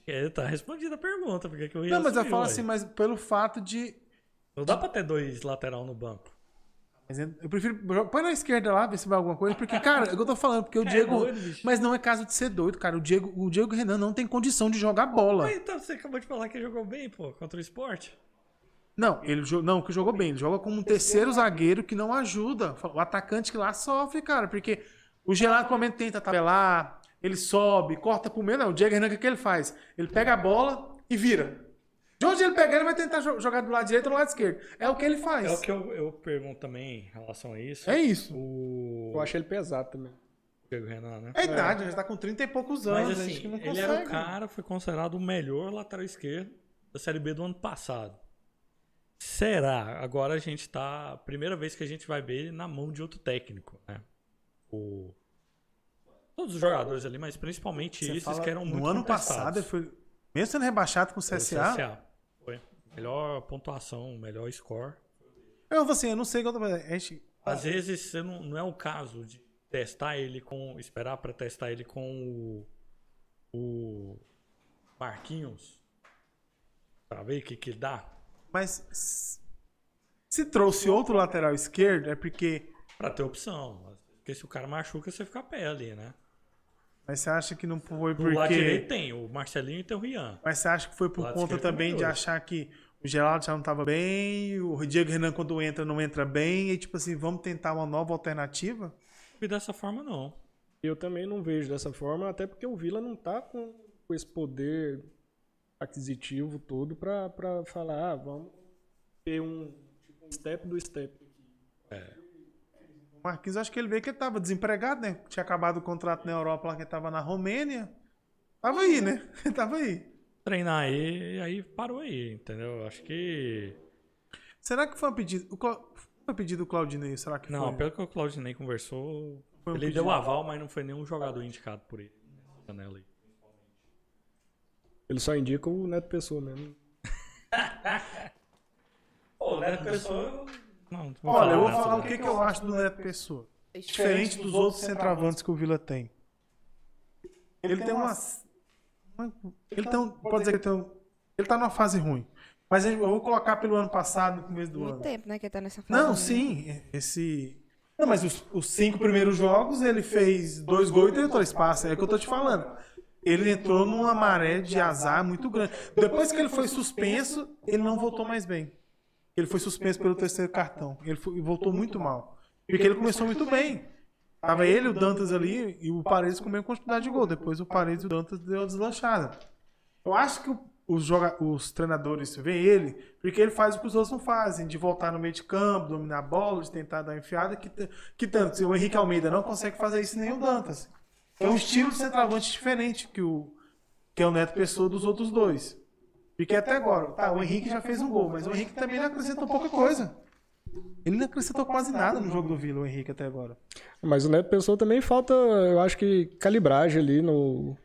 É, tá respondida a pergunta. Porque que eu ia Não, mas eu falo assim, mas pelo fato de. Não dá pra ter dois lateral no banco. Mas eu prefiro. Põe na esquerda lá, ver se vai alguma coisa. Porque, cara, é o que eu tô falando, porque o é Diego. Doido, mas não é caso de ser doido, cara. O Diego, o Diego Renan não tem condição de jogar bola. Mas então você acabou de falar que jogou bem, pô, contra o esporte. Não, ele não, que jogou bem. Ele joga como um terceiro zagueiro que não ajuda. O atacante que lá sofre, cara, porque o Gelado, pelo menos, tenta tabelar, ele sobe, corta pro meio. Não, o Diego Renan, o que ele faz? Ele pega a bola e vira. De onde ele pegar, ele vai tentar jogar do lado direito ou do lado esquerdo. É o que ele faz. É o que eu, eu pergunto também em relação a isso. É isso. O... Eu acho ele pesado também. Diego Renan, né? É a idade, é. já tá com 30 e poucos anos. Mas assim, ele consegue. era o cara, foi considerado o melhor lateral esquerdo da Série B do ano passado. Será? Agora a gente tá. Primeira vez que a gente vai ver ele na mão de outro técnico, né? O... Todos os jogadores ali, mas principalmente Você esses que eram muito No ano passado ele foi. Mesmo sendo rebaixado com o CSA. O CSA. Melhor pontuação, melhor score. Eu assim, eu não sei quanto. A gente... Às vezes não, não é o caso de testar ele com. Esperar para testar ele com o. O. Marquinhos. Pra ver o que, que dá. Mas. Se trouxe outro lateral esquerdo, é porque. Pra ter opção. Porque se o cara machuca, você fica a pé ali, né? Mas você acha que não foi porque. O lado direito tem, o Marcelinho e tem o Rian. Mas você acha que foi por conta também de achar que o Geraldo já não estava bem, o Diego Renan, quando entra, não entra bem, e tipo assim, vamos tentar uma nova alternativa? E dessa forma, não. Eu também não vejo dessa forma, até porque o Vila não tá com, com esse poder aquisitivo todo para falar, ah, vamos ter um, tipo, um step do step aqui. É. Marquinhos, acho que ele veio que ele tava desempregado, né? Tinha acabado o contrato na Europa lá, que ele tava na Romênia. Tava aí, né? Ele tava aí. Treinar aí, e aí parou aí, entendeu? Acho que. Será que foi um pedido. O Cla... Foi pedido do Claudinei? Será que não, foi? pelo que o Claudinei conversou, um ele deu aval, mas não foi nenhum jogador indicado por ele. Janela aí. Ele só indica o Neto Pessoa mesmo. Pô, o Neto Pessoa não, Olha, eu vou falar o que, que eu acho do Neto Pessoa. Diferente dos outros centravantes que o Vila tem. Ele tem uma, Ele um, pode dizer que ele, um, ele tá numa fase ruim. Mas eu vou colocar pelo ano passado, no começo do Muito ano. tempo, né, que ele tá nessa fase. Não, né? sim. Esse. Não, mas os, os cinco primeiros jogos ele fez dois gols e tentou espaço. É o que eu tô te falando. Ele entrou numa maré de azar muito grande. Depois que ele foi suspenso, ele não voltou mais bem. Ele foi suspenso pelo terceiro cartão. Ele foi- voltou muito mal. Porque ele começou muito bem. Tava ele, o Dantas ali e o Paredes com a mesma quantidade de gol. Depois o Paredes e o Dantas deu a deslanchada. Eu acho que os, joga os treinadores veem ele porque ele faz o que os outros não fazem, de voltar no meio de campo, dominar a bola, de tentar dar uma enfiada, que, que tanto. O Henrique Almeida não consegue fazer isso, nem o Dantas. É um estilo de centroavante diferente que o, que é o Neto Pessoa dos outros dois. Porque até agora, tá, o Henrique já fez um gol, mas o Henrique também não acrescentou pouca coisa. Ele não acrescentou quase nada no jogo do Vila, o Henrique, até agora. Mas o Neto Pessoa também falta, eu acho que, calibragem ali no.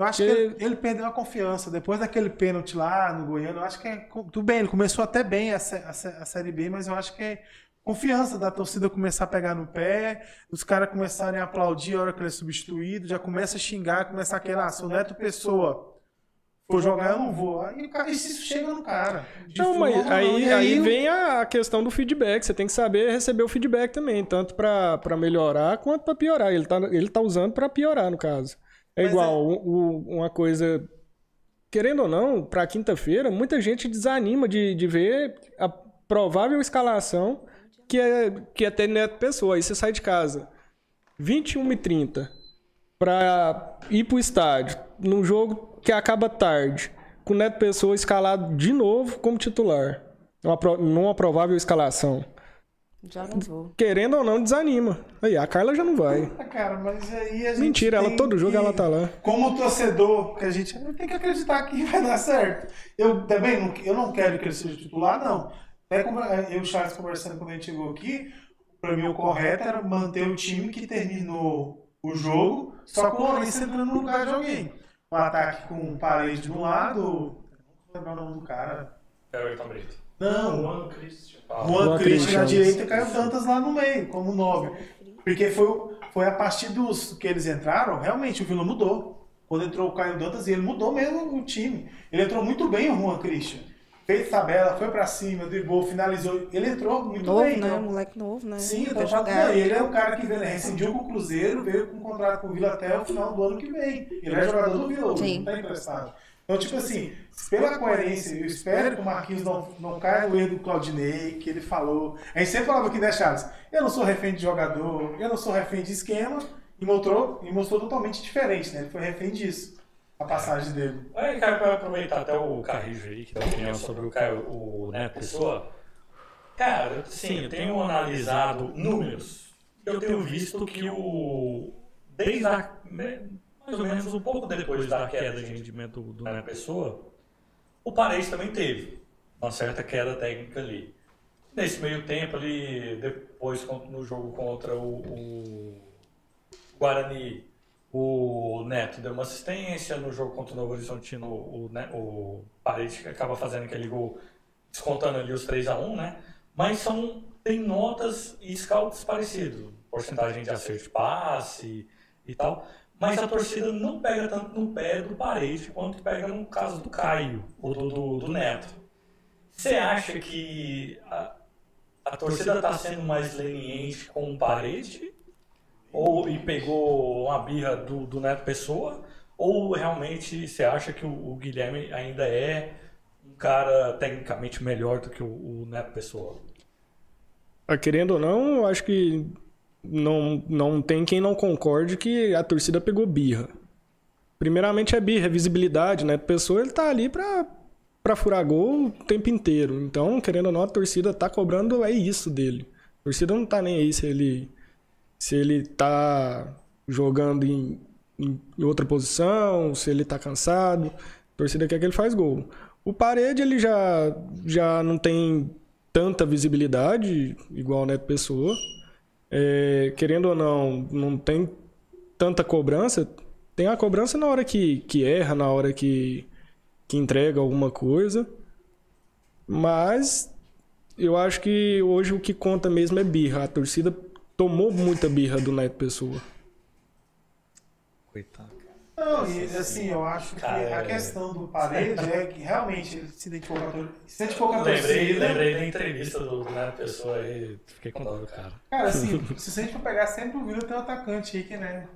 Eu acho que Porque- ele, ele perdeu a confiança. Depois daquele pênalti lá no Goiano, eu acho que é. Tudo bem, ele começou até bem a, a a Série B, mas eu acho que é confiança da torcida começar a pegar no pé, os caras começarem a aplaudir a hora que ele é substituído, já começa a xingar, começa aquele, ah, se o Neto Pessoa for jogar, eu não vou. Aí o cara- isso chega no cara. Não, mas aí, aí vem a questão do feedback. Você tem que saber receber o feedback também, tanto pra pra melhorar quanto pra piorar. Ele tá, ele tá usando pra piorar, no caso. É Mas igual o- o- uma coisa. Querendo ou não, pra quinta-feira, muita gente desanima de, de ver a provável escalação que é, que é ter Neto Pessoa. Aí você sai de casa 21 30 pra ir pro estádio num jogo que acaba tarde, com o Neto Pessoa escalado de novo como titular, numa, pro- numa provável escalação. Já não vou. Querendo ou não, desanima. Aí, a Carla já não vai. Ah, Cara, mas aí a gente Mentira, ela todo jogo que- ela tá lá. Como torcedor, que a gente tem que acreditar que vai dar certo. Eu também não, eu não quero que ele seja titular, não. Até como eu e o Charles conversando quando a gente chegou aqui, pra mim o correto era manter o time que terminou o jogo, só com o Lourenço entrando no lugar de alguém. Um ataque com parede de um lado. Não vou lembrar o nome do cara. Everton Brito. Não, Juan Christian. Juan Juan Christian na direita e Caio Dantas lá no meio, como nove. Porque foi, foi a partir dos que eles entraram, realmente o Vila mudou. Quando entrou o Caio Dantas, ele mudou mesmo o time. Ele entrou muito bem, o Juan Christian. Fez tabela, foi pra cima, driblou, finalizou. Ele entrou muito Novo, bem. né? então- Moleque novo, né? Sim, eu Pra tô falando, jogar. não, ele é o cara que veio, né, rescindiu com o Cruzeiro, veio com um contrato com o Vila até o final do ano que vem. Ele é jogador do Vila, Sim. não tá emprestado. Então, tipo assim, pela coerência, eu espero que o Marquinhos não, não caia no erro do Claudinei, que ele falou. A gente sempre falava aqui, né, Charles? Eu não sou refém de jogador, eu não sou refém de esquema, e mostrou, e mostrou totalmente diferente, né? Ele foi refém disso, a passagem dele. Aí, cara, pra aproveitar até o Carrijo aí, que dá opinião sobre o, Caio, o Neto Pessoa. Cara, sim, eu tenho analisado números. Eu tenho visto que o. Desde a. né, mais ou menos um pouco depois da queda de rendimento do Neto Pessoa, o Paredes também teve uma certa queda técnica ali. Nesse meio tempo ali, depois no jogo contra o, o Guarani, o Neto deu uma assistência. No jogo contra o Novo Horizontino, o, Ne- o Paredes acaba fazendo aquele gol, descontando ali os 3 a 1 né? Mas são, tem notas e scouts parecidos. Porcentagem de acerto de passe e tal. Mas a torcida não pega tanto no pé do Paredes quanto pega no caso do Caio, ou do, do, do Neto. Você acha que a, a torcida está sendo mais leniente com o Parede? Ou e pegou uma birra do, do Neto Pessoa? Ou realmente você acha que o, o Guilherme ainda é um cara tecnicamente melhor do que o, o Neto Pessoa? Ah, Querendo ou não, acho que não, não tem quem não concorde que a torcida pegou birra. Primeiramente é birra, é visibilidade, né? Pessoa ele tá ali pra, pra furar gol o tempo inteiro. Então, querendo ou não, a torcida tá cobrando é isso dele. A torcida não tá nem aí se ele se ele tá jogando em, em outra posição, se ele tá cansado. A torcida quer que ele faz gol. O Parede ele já já não tem tanta visibilidade igual o Neto Pessoa. É, querendo ou não, não tem tanta cobrança. Tem a cobrança na hora que, que erra, na hora que, que entrega alguma coisa. Mas eu acho que hoje o que conta mesmo é birra. A torcida tomou muita birra do Neto Pessoa. Coitado. Não, e assim, eu acho que Cara, a questão do parede é que realmente ele se identificou com a tor- se identificou com a Lembrei, torcida. lembrei da entrevista do do Neto Pessoa aí, fiquei com dó do cara. Cara, assim, se a gente for pegar sempre o Vila tem um atacante aí que, né?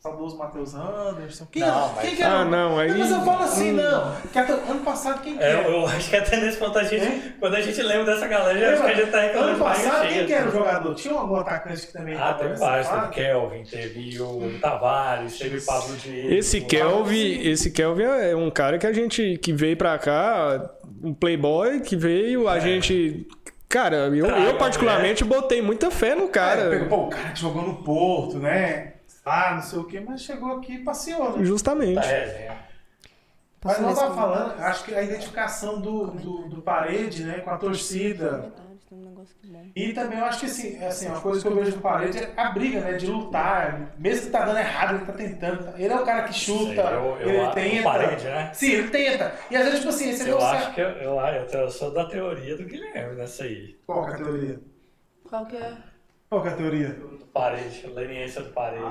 Saudoso Matheus Anderson. Quem, Não, mas- quem que Ah, era? não, aí- Mas eu falo assim, não. Que até ano passado quem que É, era? eu acho que até nesse ponto a gente, Hein? quando a gente lembra dessa galera, eu acho que a gente tá reclamando Ano passado, quem que era o jogador? Tinha algum atacante que também Ah, teve vários. Teve? Kelvin, teve o Tavares, teve o Pablo Diego. Esse Kelvin, esse Kelvin é um cara que a gente que veio pra cá, um playboy que veio, a gente Cara, eu, Traga, eu particularmente botei muita fé no Cara, pegou, pô, o cara que jogou no Porto, né? Ah, não sei o quê, mas chegou aqui e passeou, né? Justamente. Da resenha. Mas Posso não tava responder? falando, acho que a identificação do, do, do parede, né, com a torcida. Que bom. E também eu acho que assim, é assim, uma coisa que eu vejo no parede é a briga, né? De lutar. Mesmo que tá dando errado, ele tá tentando. Ele é o cara que chuta, eu- eu ele tenta. o Parede, né? Sim, ele tenta. E às vezes, tipo assim, você Eu acho que eu, eu, eu, eu sou da teoria do Guilherme nessa aí. Qual que é a teoria? Qual que é? Qual que é a teoria? Parede, leniência do parede.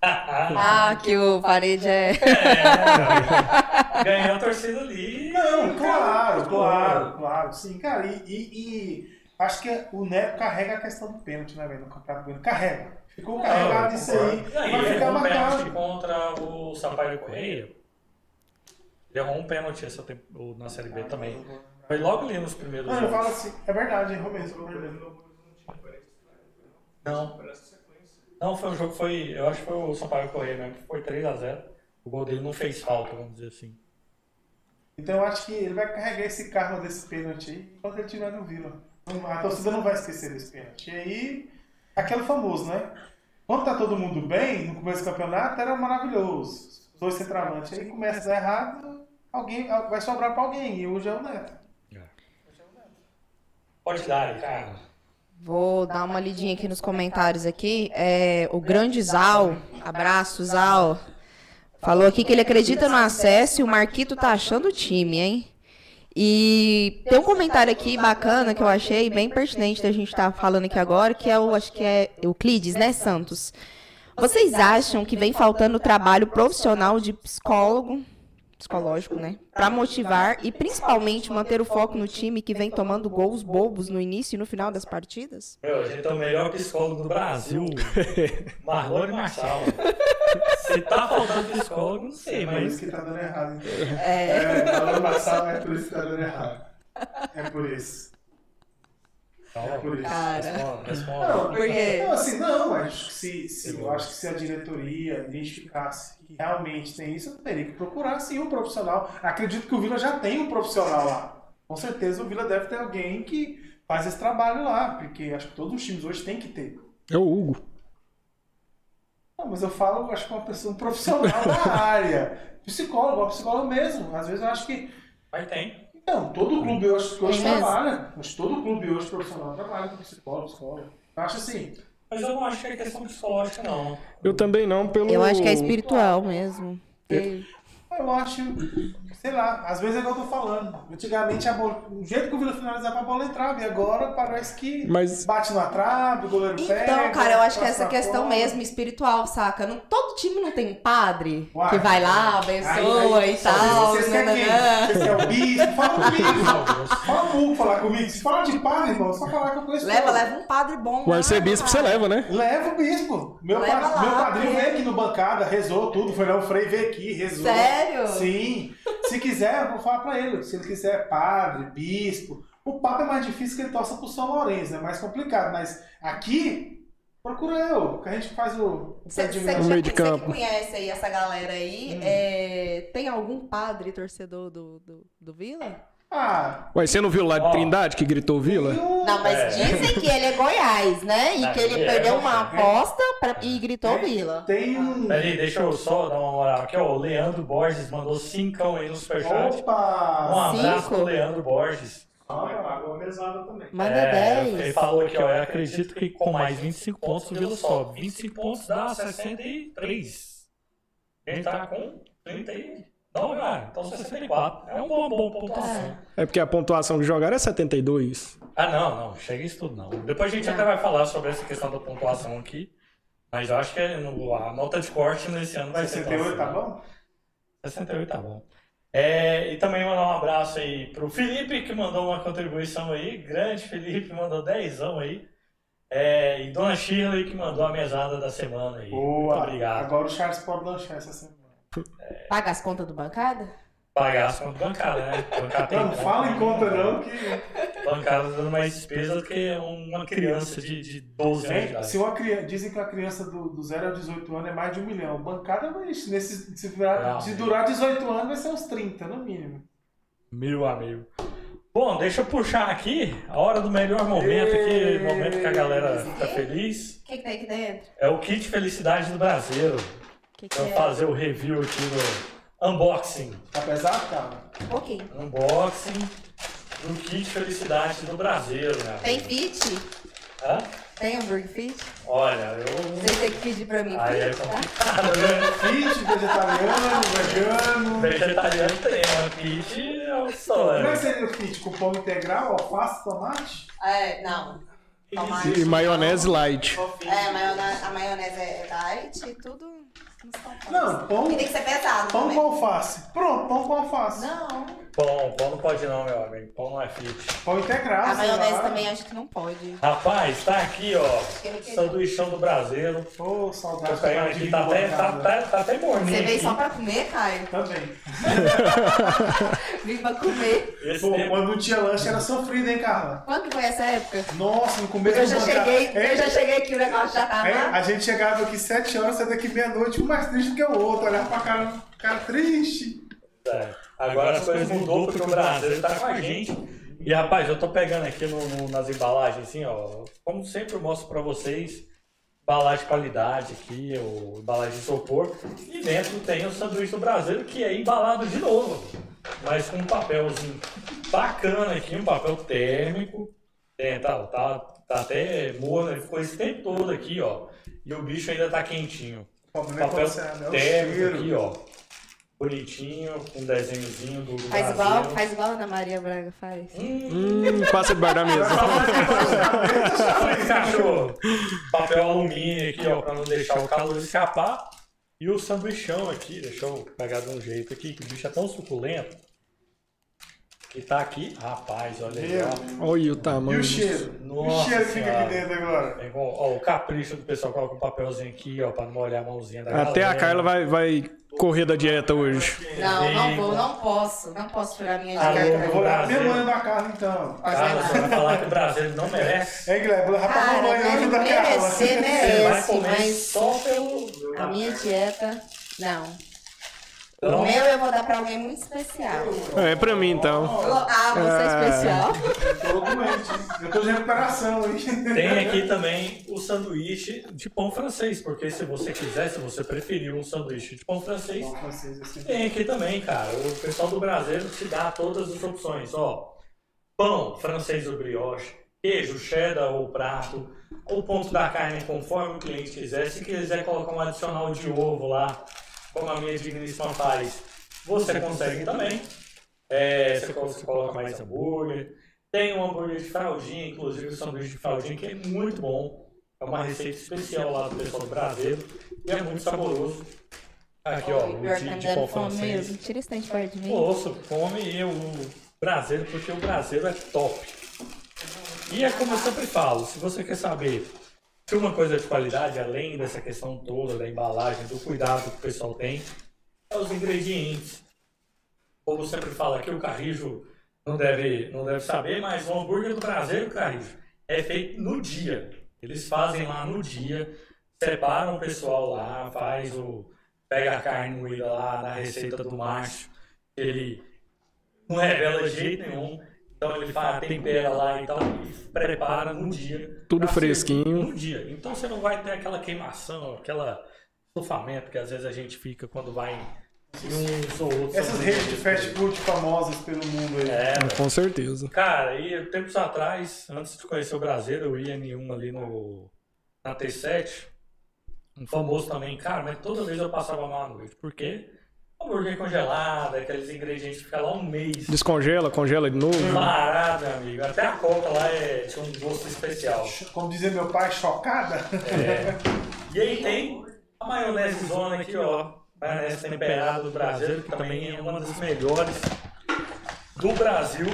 Ah, que o parede é. É, ganhou a torcida ali. Não, claro, claro, claro. Sim, cara, e, e- e acho que o Neto carrega a questão do pênalti, né, velho? No Campeonato Goiano. Carrega. Ficou carregado isso aí. Não, Vai ficar um marcado. contra o Sampaio Correia. Ele errou um pênalti essa temp- o- na Série B também. Foi logo ali nos primeiros Não, eu jogos. falo assim, é verdade, errou mesmo. errou mesmo. Não. Não, foi um jogo, foi. Eu acho que foi o Sampaio Correia mesmo, que foi 3x0. O gol dele não fez falta, vamos dizer assim. Então eu acho que ele vai carregar esse karma desse pênalti aí enquanto ele estiver no Vila. A torcida não vai esquecer desse pênalti. E aí, aquele famoso, né? Quando tá todo mundo bem, no começo do campeonato, era maravilhoso. Os dois centravantes. Aí começa a dar errado, alguém, vai sobrar pra alguém. E hoje é o Neto. Pode dar, cara. Vou dar uma lidinha aqui nos comentários aqui. É, o grande Zal, abraço Zal, falou aqui que ele acredita no acesso e o Marquito tá achando o time, hein? E tem um comentário aqui bacana que eu achei bem pertinente da gente estar falando aqui agora, que é o, acho que é Euclides, né, Santos? Vocês acham que vem faltando trabalho profissional de psicólogo, psicológico, né? Pra motivar e principalmente manter o foco no time que vem tomando gols bobos no início e no final das partidas? Meu, a gente é o melhor psicólogo do Brasil. Marlone Marçal. Se tá faltando psicólogo, não sei, É por mas. isso que tá dando errado. Então. É, falando passado, é por isso que tá dando errado. É por isso. É por isso. Responda. Não, Por quê? Não, assim, não, acho que se, se, eu acho que se a diretoria identificasse que realmente tem isso, eu teria que procurar sim um profissional. Acredito que o Vila já tem um profissional lá. Com certeza o Vila deve ter alguém que faz esse trabalho lá, porque acho que todos os times hoje têm que ter. É o Hugo. Não, mas eu falo, acho que uma pessoa, um profissional da área. Psicólogo, psicólogo mesmo. Às vezes eu acho que. Mas tem. Não, todo clube hoje, que hoje trabalha. Que todo clube hoje profissional trabalha com psicólogo, psicólogo. Eu acho assim. Mas eu não acho que é questão psicológica, não. Eu também não, pelo. Eu acho que é espiritual mesmo. E- Eu acho, sei lá, às vezes é igual eu tô falando. Antigamente a bola, o jeito que o Vila finalizava a bola entrava, e agora parece que Mas- bate na trave, o goleiro pega. Então, cara, eu acho que passa essa questão fora. mesmo, espiritual, saca? Não, todo time não tem um padre Uai. que vai lá, abençoa Aí- aí- e tal. Vocês querem quem? Vocês querem o bispo? Fala comigo. Fala o Hugo falar comigo. Se fala de padre, irmão, só falar que eu conheço. Leva, todos. leva um padre bom. O arcebispo você cara. leva, né? Leva o bispo. Meu, Leva pa- lá, meu padrinho veio aqui no bancada, rezou tudo. Foi lá, o Frei veio aqui, rezou. Sério? Sim. Se quiser, eu vou falar pra ele. Se ele quiser padre, bispo. O Papa é mais difícil que ele torça pro São Lourenço, é mais complicado. Mas aqui, procura eu, que a gente faz o, o. No meio de você que campo. conhece aí essa galera aí, Hum. é, tem algum padre torcedor do, do, do Vila? Ah, Ué, você não viu lá de. Trindade que gritou Vila? Não, mas É. dizem que ele é Goiás, né? E Ah, que ele é, perdeu uma aposta pra- e gritou Vila. Tem um. Peraí, deixa eu só dar uma moral aqui, ó. O Leandro Borges mandou cincão aí no superchat. Um Opa! abraço Cinco? pro Leandro Borges. Pagou a mesada também. Manda É, 10. ele falou aqui, ó. Eu acredito que com mais 25 pontos o Vila sobe. 25 pontos dá 63. Ele tá com 39, ah, então 64. É um bom, bom pontuação. É porque a pontuação que jogaram é 72. Ah, não, não. Chega isso tudo, não. Depois a gente até vai falar sobre essa questão da pontuação aqui. Mas eu acho que é no- a nota de corte nesse ano vai ser. 68 tá bom? 68 tá bom. É, e também mandar um abraço aí pro Felipe, que mandou uma contribuição aí. Grande Felipe, mandou dezão aí. É, e Dona Shirley, que mandou a mesada da semana aí. Boa. Muito obrigado. Agora o Charles pode lanchar essa semana. Paga as contas do bancada? Pagar as contas bancárias, né? Bancada tem Não, fala em conta não, que Bancada dando mais despesa do que uma criança de, de 12 anos de idade. se uma criança, dizem que a criança do, do 0 ao 18 anos é mais de um milhão. Bancada, mas nesse, se, virar- se durar 18 anos, vai ser uns 30, no mínimo. Meu amigo. Bom, deixa eu puxar aqui a hora do melhor momento aqui, o momento que a galera fica feliz. O que, que tem aqui dentro? É o kit felicidade do Brasileiro. Que, que Vamos é? fazer o review aqui no unboxing. Tá pesado, cara? Um pouquinho. Unboxing do kit felicidade do Brasileiro, né? Tem fit? Hã? Tem hambúrguer fit? Olha, eu. Você tem que pedir pra mim Aí é fit, tá? complicado, né? Fit, vegetariano, vegano. Vegetariano tem, mas kit é uma Como é história. que seria o fit? Com pão integral, alface, tomate? É, não. Tomate. E maionese light. É, a maionese, a maionese é light e tudo. Não, pão, E tem que ser pesado pão também. com alface. Pronto, pão com alface. Não. Pão, pão não pode não, meu amigo. Pão não é fit. Pão integral. A maionese lá. também acho que não pode. Rapaz, tá aqui, ó. que Sanduichão do Brasileiro. Ô, Tô saudade pegando aqui, tá até, tá, tá, tá até morninho. Você veio aqui. só pra comer, Caio? Também. Vim pra comer. Esse Pô, tempo- quando não tinha lanche era sofrido, hein, Carla? Quando que foi essa época? Nossa, no começo Eu já cheguei, É, eu já cheguei aqui, o negócio já tava. é, a gente chegava aqui 7 horas, saia daqui meia-noite, um mais triste do que o outro. Olhava pra cara, cara triste. É. Agora as coisas mudou porque o Brasil tá com a gente. E rapaz, eu tô pegando aqui no- no- nas embalagens, assim, ó. Como sempre eu mostro pra vocês, embalagem de qualidade aqui, o embalagem de isopor. E dentro tem o sanduíche do Brasil, que é embalado de novo. Mas com um papelzinho bacana aqui, um papel térmico. É, tá, tá, tá até morno, ele ficou esse tempo todo aqui, ó. E o bicho ainda tá quentinho. É Papel quando você é o térmico cheiro. aqui, ó. Bonitinho, com um desenhozinho do, Faz Brasil. igual, faz igual a Ana Maria Braga faz. Hum, passa debaixo da mesa. Cachorro. Papel alumínio aqui, ó, pra não deixar o calor escapar. E o sanduichão aqui, deixa eu pegar de um jeito aqui, que o bicho é tão suculento. Que tá aqui. Rapaz, olha aí, ó. Olha o E o tamanho. cheiro? e o Nossa cheiro que fica aqui dentro agora? É igual, ó, o capricho do pessoal coloca um papelzinho aqui, ó, pra não molhar a mãozinha da Até a galera. Carla vai, vai correr da dieta hoje. Não, não vou, não posso. Não posso furar minha dieta. Eu vou dar a da Carla, então. Carla, você vai falar que o Brasil não merece. É, Guilherme, pra Cara, né, anjo da Carla. merecer, Você vai merece, comer mas só pelo. a minha dieta, não. O Então, meu eu vou dar pra alguém muito especial. É pra mim então. Ah, você é especial? Eu tô doente. Eu tô de recuperação aí. Tem aqui também o sanduíche de pão francês, porque se você quiser, se você preferir um sanduíche de pão francês, Francês, assim. tem aqui também, cara. O pessoal do Brasil te dá todas as opções, ó. Pão francês ou brioche, queijo, cheddar ou prato, o ponto da carne conforme o cliente quiser. Se quiser colocar um adicional de ovo lá, como a minha digníssima faz, você consegue também. É, você coloca- você coloca mais hambúrguer. Tem um hambúrguer de fraldinha, inclusive o sanduíche de fraldinha, que é muito bom. É uma receita especial lá do pessoal do Brasil e é muito saboroso. Aqui, ó, o de, tá de pão fome francês. mesmo. Tira esse perto de mim. Moço, come eu, o Brasileiro, porque o Brasileiro é top. E é como eu sempre falo, se você quer saber se uma coisa é de qualidade, além dessa questão toda da embalagem, do cuidado que o pessoal tem, é os ingredientes. Como sempre fala aqui, o Carrijo não deve, não deve saber, mas o hambúrguer do Brasileiro, Carrijo, é feito no dia. Eles fazem lá no dia, separam o pessoal lá, faz o. pega a carne moída lá na receita do macho, ele não revela de jeito nenhum. Então ele faz, tempera lá e tal, e prepara no dia. Tudo fresquinho. No dia. Então você não vai ter aquela queimação, aquela estufamento que às vezes a gente fica quando vai em uns ou outros. Essas redes de fast food famosas pelo mundo aí. É, Com certeza. Cara, e tempos atrás, antes de conhecer o Brasil, eu ia em um ali no, na T7, um famoso também, cara, mas toda vez eu passava mal à noite. Por quê? Hambúrguer congelado, aqueles ingredientes que ficam lá um mês. Descongela, congela de novo. Parado, meu amigo. Até a coca lá é, tinha um gosto especial. Como dizia meu pai, chocada. É. E aí tem a maionese zona aqui, ó. Maionese temperada do Brasil, que também é uma das melhores do Brasil.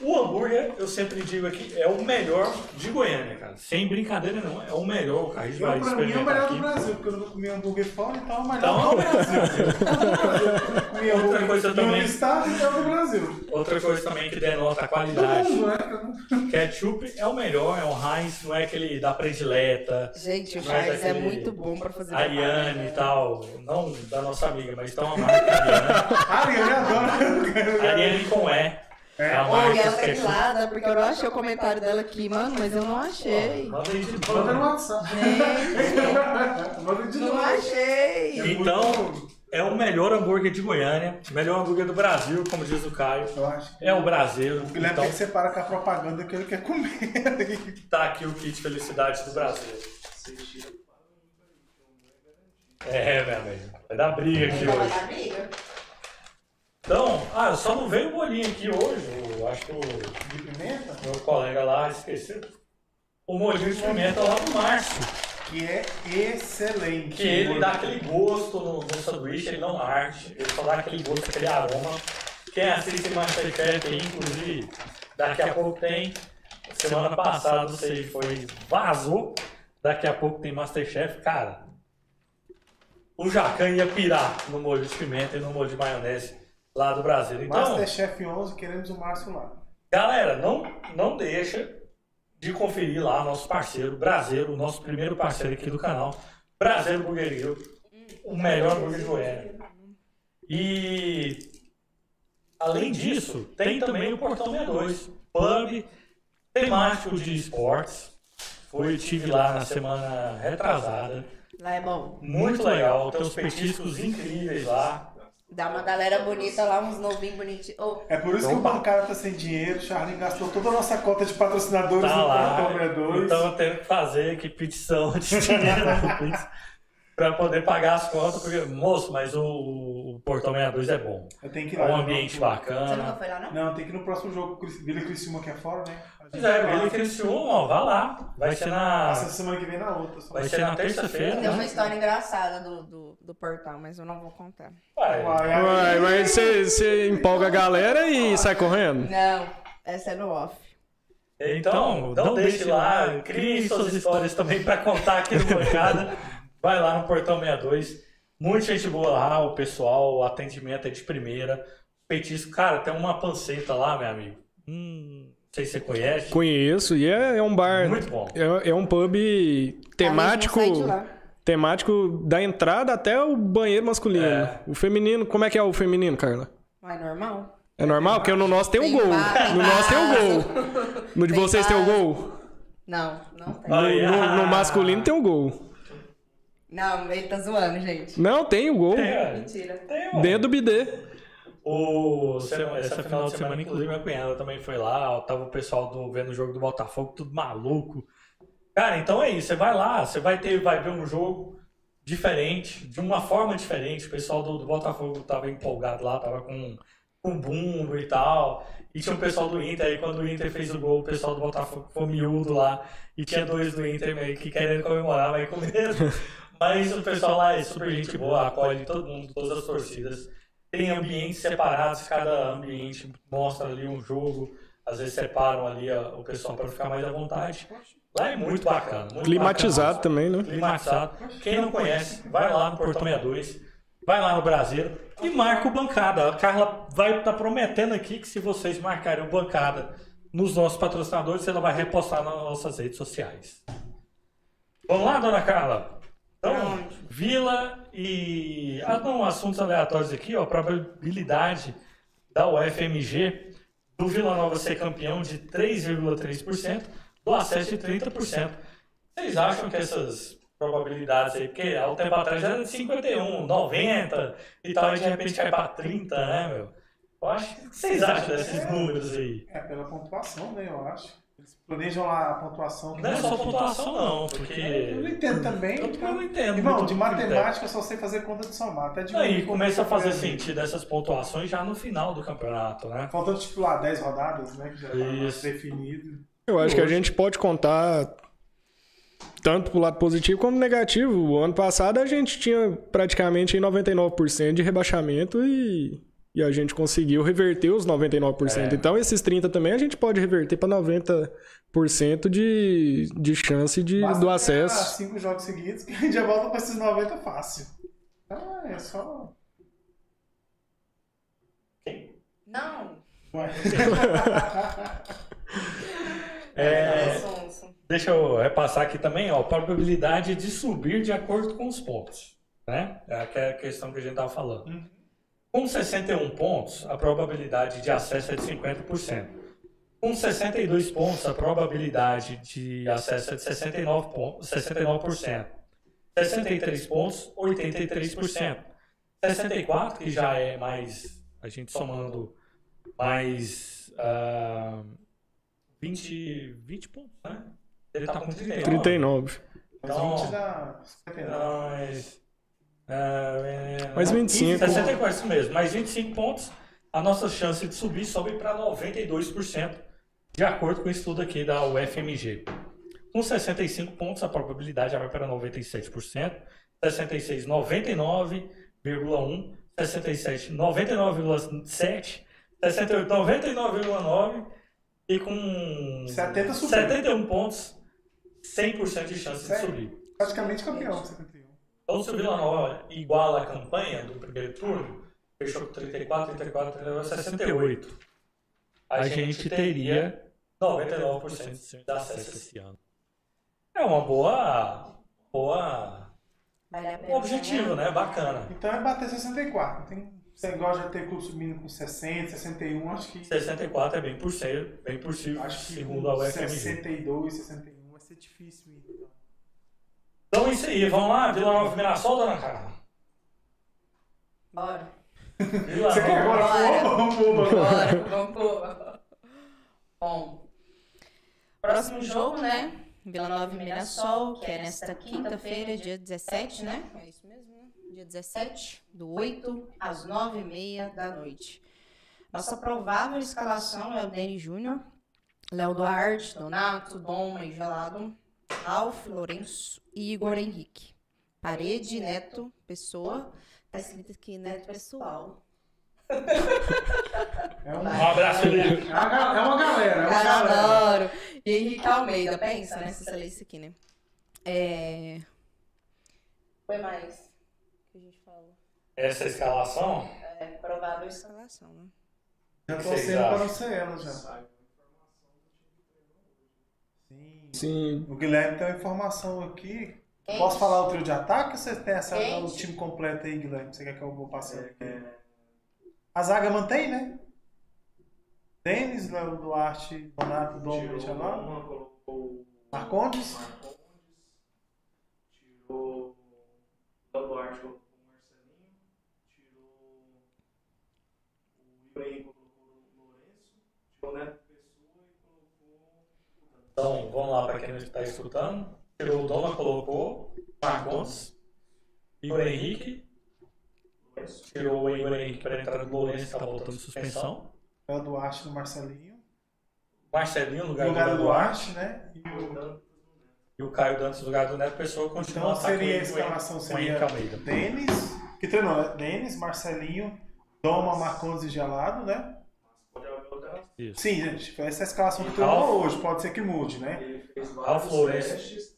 O hambúrguer, eu sempre digo aqui, é o melhor de Goiânia, cara. Sem brincadeira não, é o melhor. O Carlos vai pra mim, é o melhor do aqui. Brasil, porque eu nunca comi hambúrguer fora, então é o melhor Então, do Brasil. Comi hambúrguer coisa também. estado, então é do Brasil. Outra coisa também que denota a qualidade. mundo, né? Ketchup é o melhor, é o Heinz, não é aquele da predileta, Gente, o Não é Charles é daquele muito bom pra fazer Ariane e tal. Não da nossa amiga, mas então a marca Ariane. Adoro. Ariane com E. É a Oi, marca ela tá porque eu não achei o comentário dela aqui, mano, mas eu não achei. Manda de no. WhatsApp. Gente, não achei. Então, é o melhor hambúrguer de Goiânia, melhor hambúrguer do Brasil, como diz o Caio. Eu acho. É o brasileiro. O Guilherme Então, tem que separar com a propaganda que ele quer comer. tá aqui o kit felicidade do Brasil. É, meu amigo. Vai dar briga aqui Vai hoje. dar briga? Então, ah, só não veio o bolinho aqui hoje. Acho que o De pimenta, meu colega lá esqueceu. O molhinho de pimenta lá do Márcio. que é excelente. Que ele dá aquele gosto no, no sanduíche, ele não arde. Ele só dá aquele gosto, aquele aroma. Quem assiste Masterchef aí, inclusive, daqui a pouco tem. Semana passada, sei, foi. Vazou. Daqui a pouco tem Masterchef. Cara, o Jacan ia pirar no molho de pimenta e no molho de maionese lá do Brasil. Então, Masterchef 11, queremos o Márcio lá. Galera, não, não deixa de conferir lá nosso parceiro, Brasileiro, o nosso primeiro parceiro aqui do canal, Brasileiro Burgueria, o melhor burger de Goiânia. E além disso, tem também o Portão 62, pub temático de esportes. Foi, tive lá na semana retrasada. Lá é bom. Muito legal, tem uns petiscos incríveis lá. Dá uma galera bonita lá, uns novinhos bonitinhos. Ô, É por isso que o bancário tá sem dinheiro, o Charlinho gastou toda a nossa cota de patrocinadores Tá no 62. Então eu tenho que fazer aqui petição de dinheiro pra poder pagar as contas, porque, moço, mas o, o Portão 62 é bom. Eu tenho que ir É lá. um ambiente você nunca bacana. foi lá, não? Não, tem que ir no próximo jogo, Vila Criciúma que é fora, né? Pois é, vai ele Criciúma, ó, vai lá. Vai ser na, Essa semana que vem na outra. só. vai ser na terça-feira, Tem uma história engraçada do, do, do portal, mas eu não vou contar. Vai. Vai, aí- Uai, mas você, você empolga a galera e sai correndo? Não, essa é no off. Então, não deixe lá, crie suas histórias também para contar aqui no Bancada. Vai lá no Portão 62. Muita gente boa lá, o pessoal, o atendimento é de primeira. Petisco, cara, tem uma panceta lá, meu amigo. Hum, sei se você conhece. Conheço, e é, é um bar. Muito bom. É, é um pub temático. Temático da entrada até o banheiro masculino. É. O feminino, como é que é o feminino, Carla? Vai normal? É normal? Porque no nosso tem o Tem gol. No nosso tem o gol. No de Tem vocês tem o vaso. gol? Não, não tem. Ah, No, no- ah. no masculino tem o gol. Não, ele tá zoando, gente. Não, tem o gol. É, Mentira. tem. Dentro do bidê. O, sema- essa final de semana, inclusive, minha cunhada também foi lá. Tava o pessoal do, vendo o jogo do Botafogo, tudo maluco. Cara, então é isso. Você vai lá, você vai ter, vai ver um jogo diferente, de uma forma diferente. O pessoal do, do Botafogo tava empolgado lá, tava com, com bumbo e tal. E tinha o pessoal do Inter, aí quando o Inter fez o gol, o pessoal do Botafogo foi miúdo lá. E tinha dois do Inter meio que querendo comemorar, mas com medo. Mas o pessoal lá é super gente boa, acolhe todo mundo, todas as torcidas. Tem ambientes separados, cada ambiente mostra ali um jogo. Às vezes separam ali ó, o pessoal para ficar mais à vontade. Lá é muito bacana. Muito Climatizado bacana. também, né? Climatizado. Quem não conhece, vai lá no Portão 62, vai lá no Brasileiro e marca o bancada. A Carla vai estar prometendo aqui que se vocês marcarem o bancada nos nossos patrocinadores, ela vai repostar nas nossas redes sociais. Vamos lá, dona Carla? Então. Vila e. Ah, não, assuntos aleatórios aqui, ó. Probabilidade da UFMG do Vila Nova ser campeão de 3,3%, do acesso de 30%. Vocês acham que essas probabilidades aí, porque há um tempo atrás era de 51, 90 e tal, e de repente cai para 30, né, meu? Eu acho que vocês acham desses números aí? É pela pontuação, né? Eu acho. Eles planejam lá a pontuação. Não é só pontuação, não, porque. Eu não entendo também. Eu também não entendo. Irmão, de matemática eu só sei fazer conta de somar. Até de Aí começa a fazer sentido essas pontuações já no final do campeonato, né? Faltando, tipo, lá 10 rodadas, né? Que já tá mais Isso. definido. Eu acho que a gente pode contar tanto pro lado positivo como negativo. O ano passado a gente tinha praticamente aí 99% de rebaixamento e, e a gente conseguiu reverter os 99%. É. Então esses 30 também a gente pode reverter para 90% de, de chance de, Basta do acesso. cinco jogos seguidos que a gente já volta pra esses 90 fácil. Ah, é só. Não. É, Sonso. deixa eu repassar aqui também, ó, probabilidade de subir de acordo com os pontos, né? É aquela questão que a gente estava falando. Com 61 pontos, a probabilidade de acesso é de 50%. Com 62 pontos, a probabilidade de acesso é de 69 pontos, 69%. 63 pontos, 83%. 64, que já é mais, a gente somando mais ah, 20, 20 pontos, né? Ele tá com 39. 39. Mas Então- 20 dá 59. Não, mas, é, Mais 25. 64, isso mesmo. Mais 25 pontos, a nossa chance de subir sobe para 92%, de acordo com o estudo aqui da UFMG. Com 65 pontos, a probabilidade já vai para 97%, 66, 99,1%, 67, 99,7%, 68, 99,9% e com 70 subiu. 71 pontos, 100% de chance de Sério? subir. Praticamente campeão, 71. Então, se o Vila Nova iguala a campanha do primeiro turno, fechou com 34, 34, 39, 68. A gente teria 99% de acesso esse ano. É uma boa, boa Vale a um objetivo, né? Bacana. Então é bater 64. Tem, você gosta de ter clube subindo com 60, 61, acho que. 64 é bem possível, bem possível, Acho que segundo a UFMG. 62, 61 vai ser difícil ir. então. Então é isso aí, vamos lá, Vila Nova Mirassol, dona Carla? Bora. Vila Você quer Nova. agora? Bora. Vamos, vamos, vamos. Bora, vamos pôr. Bom, próximo jogo, né? Vila Nova e Mirassol, que é nesta quinta-feira, dia 17, né? É isso mesmo, né? Dia 17, do 8 às 9h30 da noite. Nossa provável escalação é o Denis Júnior, Léo Duarte, Donato, Dom e Gelado, Ralf, Lourenço e Igor Henrique. Parede, Neto, Pessoa. Tá escrito aqui, Neto Pessoal. É, um- Um abraço, Felipe. é uma, ga- é uma galera, é uma Cara, galera. adoro. E Henrique Almeida, pensa, né? Se você ler isso aqui, né? É... Foi mais que a gente falou. Essa escalação, É provável escalação, né? Já tô sendo para ser ela já. Sim. Sim. O Guilherme tem uma informação aqui. Quente. Posso falar o trio de ataque ou você tem essa, Quente. o time completo aí, Guilherme? Você quer que eu vou passando aqui? A zaga mantém, né? Denis, Léo Duarte, Donato, Dom, Michelão, colocou Marcondes. Marcondes, tirou o Duarte, colocou o Marcelinho, tirou o Henrique, colocou o Lourenço, tirou o Neto Pessoa e colocou o Dante. Então, vamos lá para quem não está escutando. Tirou o Doma, colocou Marcondes, Igor Henrique, tirou o Igor Henrique para entrar no Lourenço, está voltando de suspensão. Léo Duarte no Marcelinho. Marcelinho no No lugar, lugar do Duarte. Né? E o- E o Caio Dantas no lugar do Neto Pessoa continua Então seria a o escalação o seria. Denis, que treinou, né? Denis, Marcelinho, Doma, Marcondes e Gelado, né? Isso. Sim, gente, foi essa a escalação que Ralf? hoje, pode ser que mude, né? Ele fez vários testes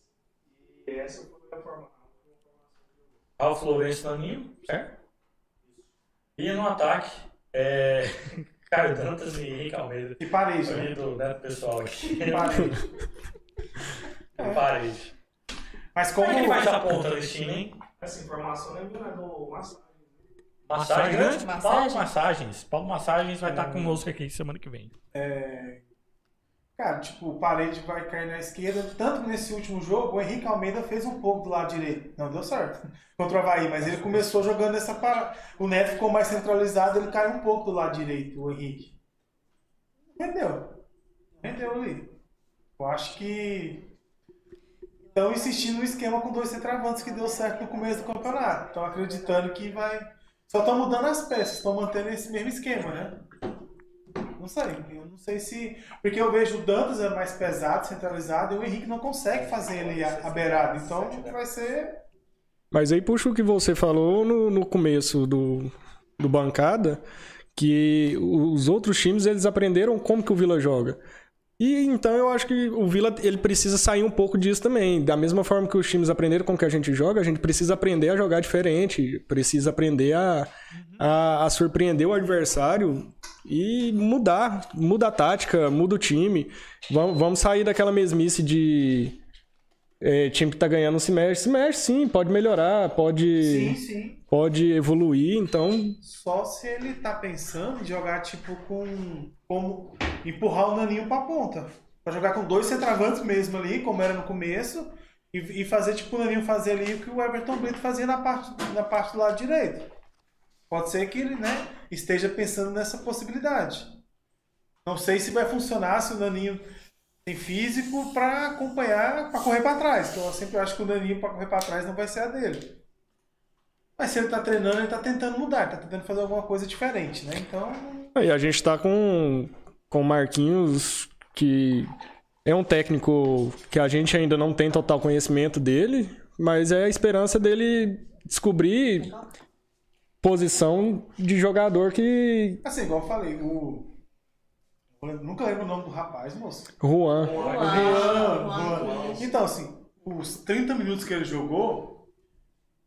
e essa foi a forma- a informação que eu Ralf Lourenço Naninho, certo? E no ataque, é... Caio Dantas e Henrique Almeida. E parede, né? do Neto Pessoal aqui. E parede. No parede. Mas Como como é que faz a ponta nesse time, hein? Essa informação é do Massagem. Massagem, grande Massagem? Paulo Massagens. Paulo Massagens vai estar conosco aqui semana que vem. É, Cara, tipo, o parede vai cair na esquerda. Tanto que nesse último jogo, o Henrique Almeida fez um pouco do lado direito. Não deu certo contra o Havaí, mas ele começou jogando essa parada. O Neto ficou mais centralizado, ele caiu um pouco do lado direito, o Henrique. Rendeu. Rendeu ali. Eu acho que estão insistindo no esquema com dois centravantes que deu certo no começo do campeonato. Estão acreditando que vai. Só estão mudando as peças, estão mantendo esse mesmo esquema, né? Não sei, eu não sei se. Porque eu vejo o Dantas é mais pesado, centralizado, e o Henrique não consegue fazer ele a, beirada. Então vai ser. Mas aí puxa o que você falou no, no começo do, do bancada, que os outros times eles aprenderam como que o Vila joga. E então eu acho que o Vila ele precisa sair um pouco disso também. Da mesma forma que os times aprenderam como que a gente joga, a gente precisa aprender a jogar diferente, precisa aprender a, a, a surpreender o adversário e mudar, muda a tática, muda o time. Vamos, vamos sair daquela mesmice de é, time que tá ganhando se mexe, se mexe sim, pode melhorar, pode Sim, sim. pode evoluir, então Só se ele tá pensando em jogar tipo com. Como empurrar o Naninho pra ponta. Pra jogar com dois centravantes mesmo ali, como era no começo, e, e fazer tipo o Naninho fazer ali o que o Everton Brito fazia na parte, na parte do lado direito. Pode ser que ele né, esteja pensando nessa possibilidade. Não sei se vai funcionar se o Naninho tem físico pra acompanhar, pra correr pra trás. Então eu sempre acho que o Naninho pra correr pra trás não vai ser a dele. Mas se ele tá treinando, ele tá tentando mudar, tá tentando fazer alguma coisa diferente, né? Então, Aí a gente tá com com o Marquinhos que é um técnico que a gente ainda não tem total conhecimento dele, mas é a esperança dele descobrir posição de jogador que assim, igual eu falei, o. eu nunca lembro o nome do rapaz, moço. Juan. Juan, Juan. Então, assim, os 30 minutos que ele jogou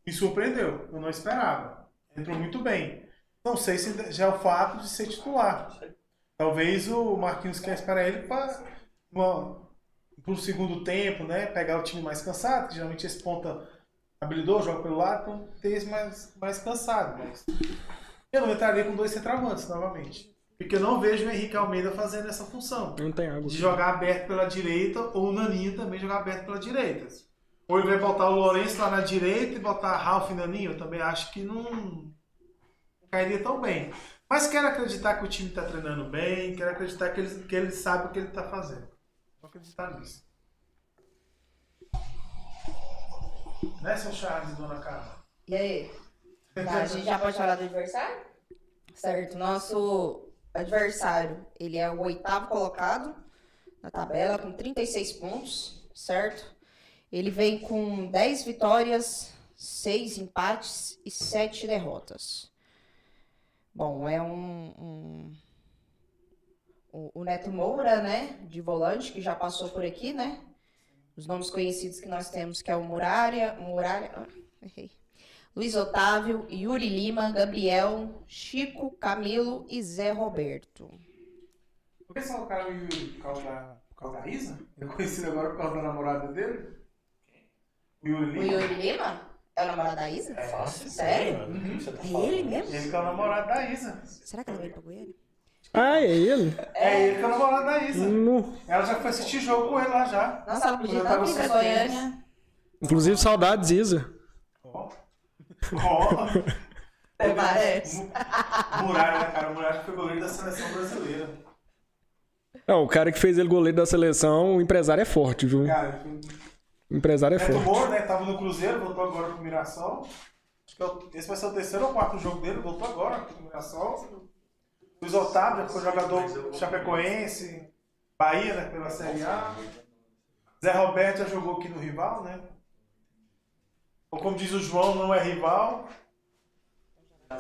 me surpreendeu. Eu não esperava. Entrou muito bem. Não sei se já é o fato de ser titular. Talvez o Marquinhos quer esperar ele para o segundo tempo, né? Pegar o time mais cansado, que geralmente esse ponta habilidoso, joga pelo lado, então ter esse mais, mais cansado. Mas eu não entraria com dois centravantes novamente. Porque eu não vejo o Henrique Almeida fazendo essa função Não tem água. de jogar aberto pela direita ou o Naninho também jogar aberto pela direita. Ou ele vai botar o Lourenço lá na direita e botar Ralf e Naninho, eu também acho que não cairia tão bem. Mas quero acreditar que o time está treinando bem, quero acreditar que ele, que ele sabe o que ele está fazendo. Vou acreditar nisso. Né, seu Charles Dona Carla? E aí? Tá, a gente já pode falar do adversário? Certo. Nosso adversário, ele é o oitavo colocado na tabela, com 36 pontos, certo? Ele vem com 10 vitórias, 6 empates e 7 derrotas. Bom, é um, um- o, o Neto Moura, né, de volante, que já passou por aqui, né? Os nomes conhecidos que nós temos, que é o Muralha, Muralha, ah, errei. Luiz Otávio, Yuri Lima, Gabriel, Chico, Camilo e Zé Roberto. Por que você colocaram o Yuri por causa da, por causa da Isa? Eu conhecido agora por causa da namorada dele? O Yuri O Lima? Yuri Lima é o namorado da Isa? Fácil. Sério? O que você tá É ele mesmo? Ele que é o namorado da Isa. Será que ela veio pra Goiânia? Ah, é ele? É ele que é o namorado da Isa. No- Ela já foi assistir jogo com ele lá já. Nossa, ela podia ir pra suspenso. Goiânia. Inclusive saudades, Isa. Ó. Ó. Até parece. Muralha, né, cara? O Muralha que foi goleiro da seleção brasileira. Não, o cara que fez ele goleiro da seleção, o empresário é forte, viu? Cara, empresário é Neto forte. Moura, né? Tava no Cruzeiro, voltou agora pro Mirassol. Acho que é esse vai ser o terceiro ou quarto jogo dele, voltou agora pro Mirassol. Luiz Otávio, já foi jogador chapecoense, Bahia, né? Pela Série A. Zé Roberto já jogou aqui no rival, né? Ou como diz o João, não é rival.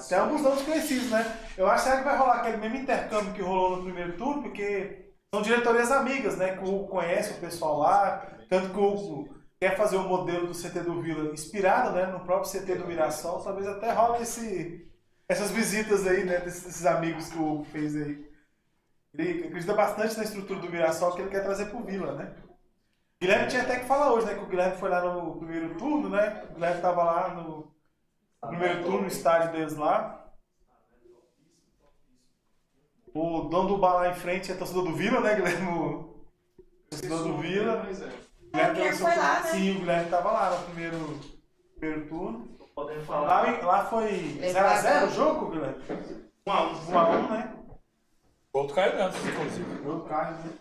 Tem alguns nomes conhecidos, né? Eu acho que vai rolar aquele mesmo intercâmbio que rolou no primeiro turno, porque são diretorias amigas, né? Que o Hugo conhece o pessoal lá. Tanto que o Hugo quer fazer o modelo do CT do Vila inspirado né, no próprio CT do Mirassol. Talvez até role esse, essas visitas aí, né? Desses, desses amigos que o Hugo fez aí. Ele acredita bastante na estrutura do Mirassol que ele quer trazer pro Vila, né? Guilherme tinha até que falar hoje, né? Que o Guilherme foi lá no primeiro turno, né? O Guilherme tava lá no primeiro turno, no estádio deles lá. O dono do bar lá em frente é torcedor do Vila, né, Guilherme? O torcedor do Vila. É. O Guilherme foi lá, né? Sim, o Guilherme tava lá no primeiro, primeiro turno. Tô podendo Lá, falar. lá foi 0x0 o jogo, Guilherme? 1x1, né? Gol do Caio Dantas, inclusive. Gol do Caio, né?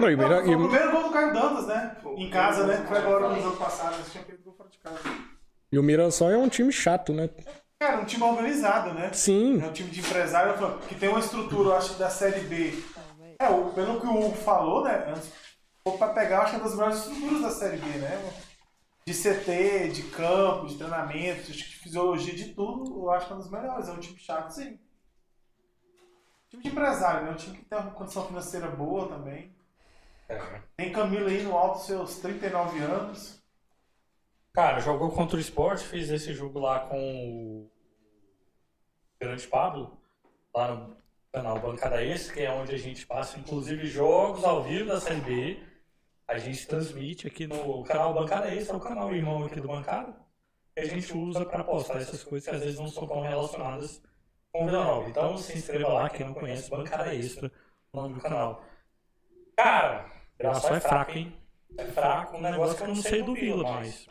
Não, e Mira- foi e o primeiro gol do Caio Dantas, né? Em casa, né? Foi agora no jogo passado, eles tinham feito gol fora de casa. e o Mirassol é um time chato, né? Cara, um time organizado, né? Sim. É um time de empresário que tem uma estrutura, eu acho, da Série B. É, pelo que o Hugo falou, né? Antes, pouco pra pegar, eu acho que é uma das melhores estruturas da Série B, né? De CT, de campo, de treinamento, de fisiologia, de tudo, eu acho que é uma das melhores. É um time chato, sim. Time de empresário, né? Um time que tem uma condição financeira boa também. É. Tem Camilo aí no alto dos seus 39 anos. Cara, jogou contra o esporte, fez esse jogo lá com o Grande Pablo, lá no canal Bancada Extra, que é onde a gente passa, inclusive, jogos ao vivo da Série B. A gente transmite aqui no canal Bancada Extra, o canal irmão aqui do Bancada, que a gente usa para postar essas coisas que às vezes não são tão relacionadas com o Vila Nova. Então se inscreva lá, quem não conhece, Bancada Extra, o nome do canal. Cara, Mirassol é fraco, hein? É fraco, um negócio que eu não sei do Vila, mas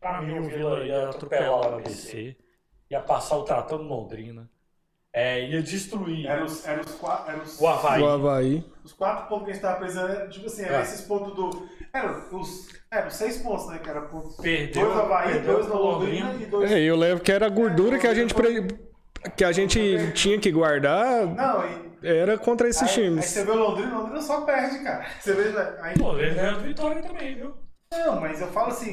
Pra mim, o Vila ia atropelar o ABC, ia passar o trator no Londrina, é, ia destruir Eram os, era os, quatro, era os, o Havaí. O Havaí. os quatro pontos que a gente tava precisando, era, tipo assim, era É. esses pontos do. Eram os, eram os seis pontos, né? Que era pontos. Perdeu, dois no Havaí, perdeu dois no Londrina e dois. É, eu levo que era a gordura que a gente pre- que a gente tinha que guardar Não, e. era contra esses Aí, aí times. você vê o Londrina, o Londrina só perde, cara. Você vê. Aí, Pô, ele ganhou a vitória também, viu? não, mas eu falo assim.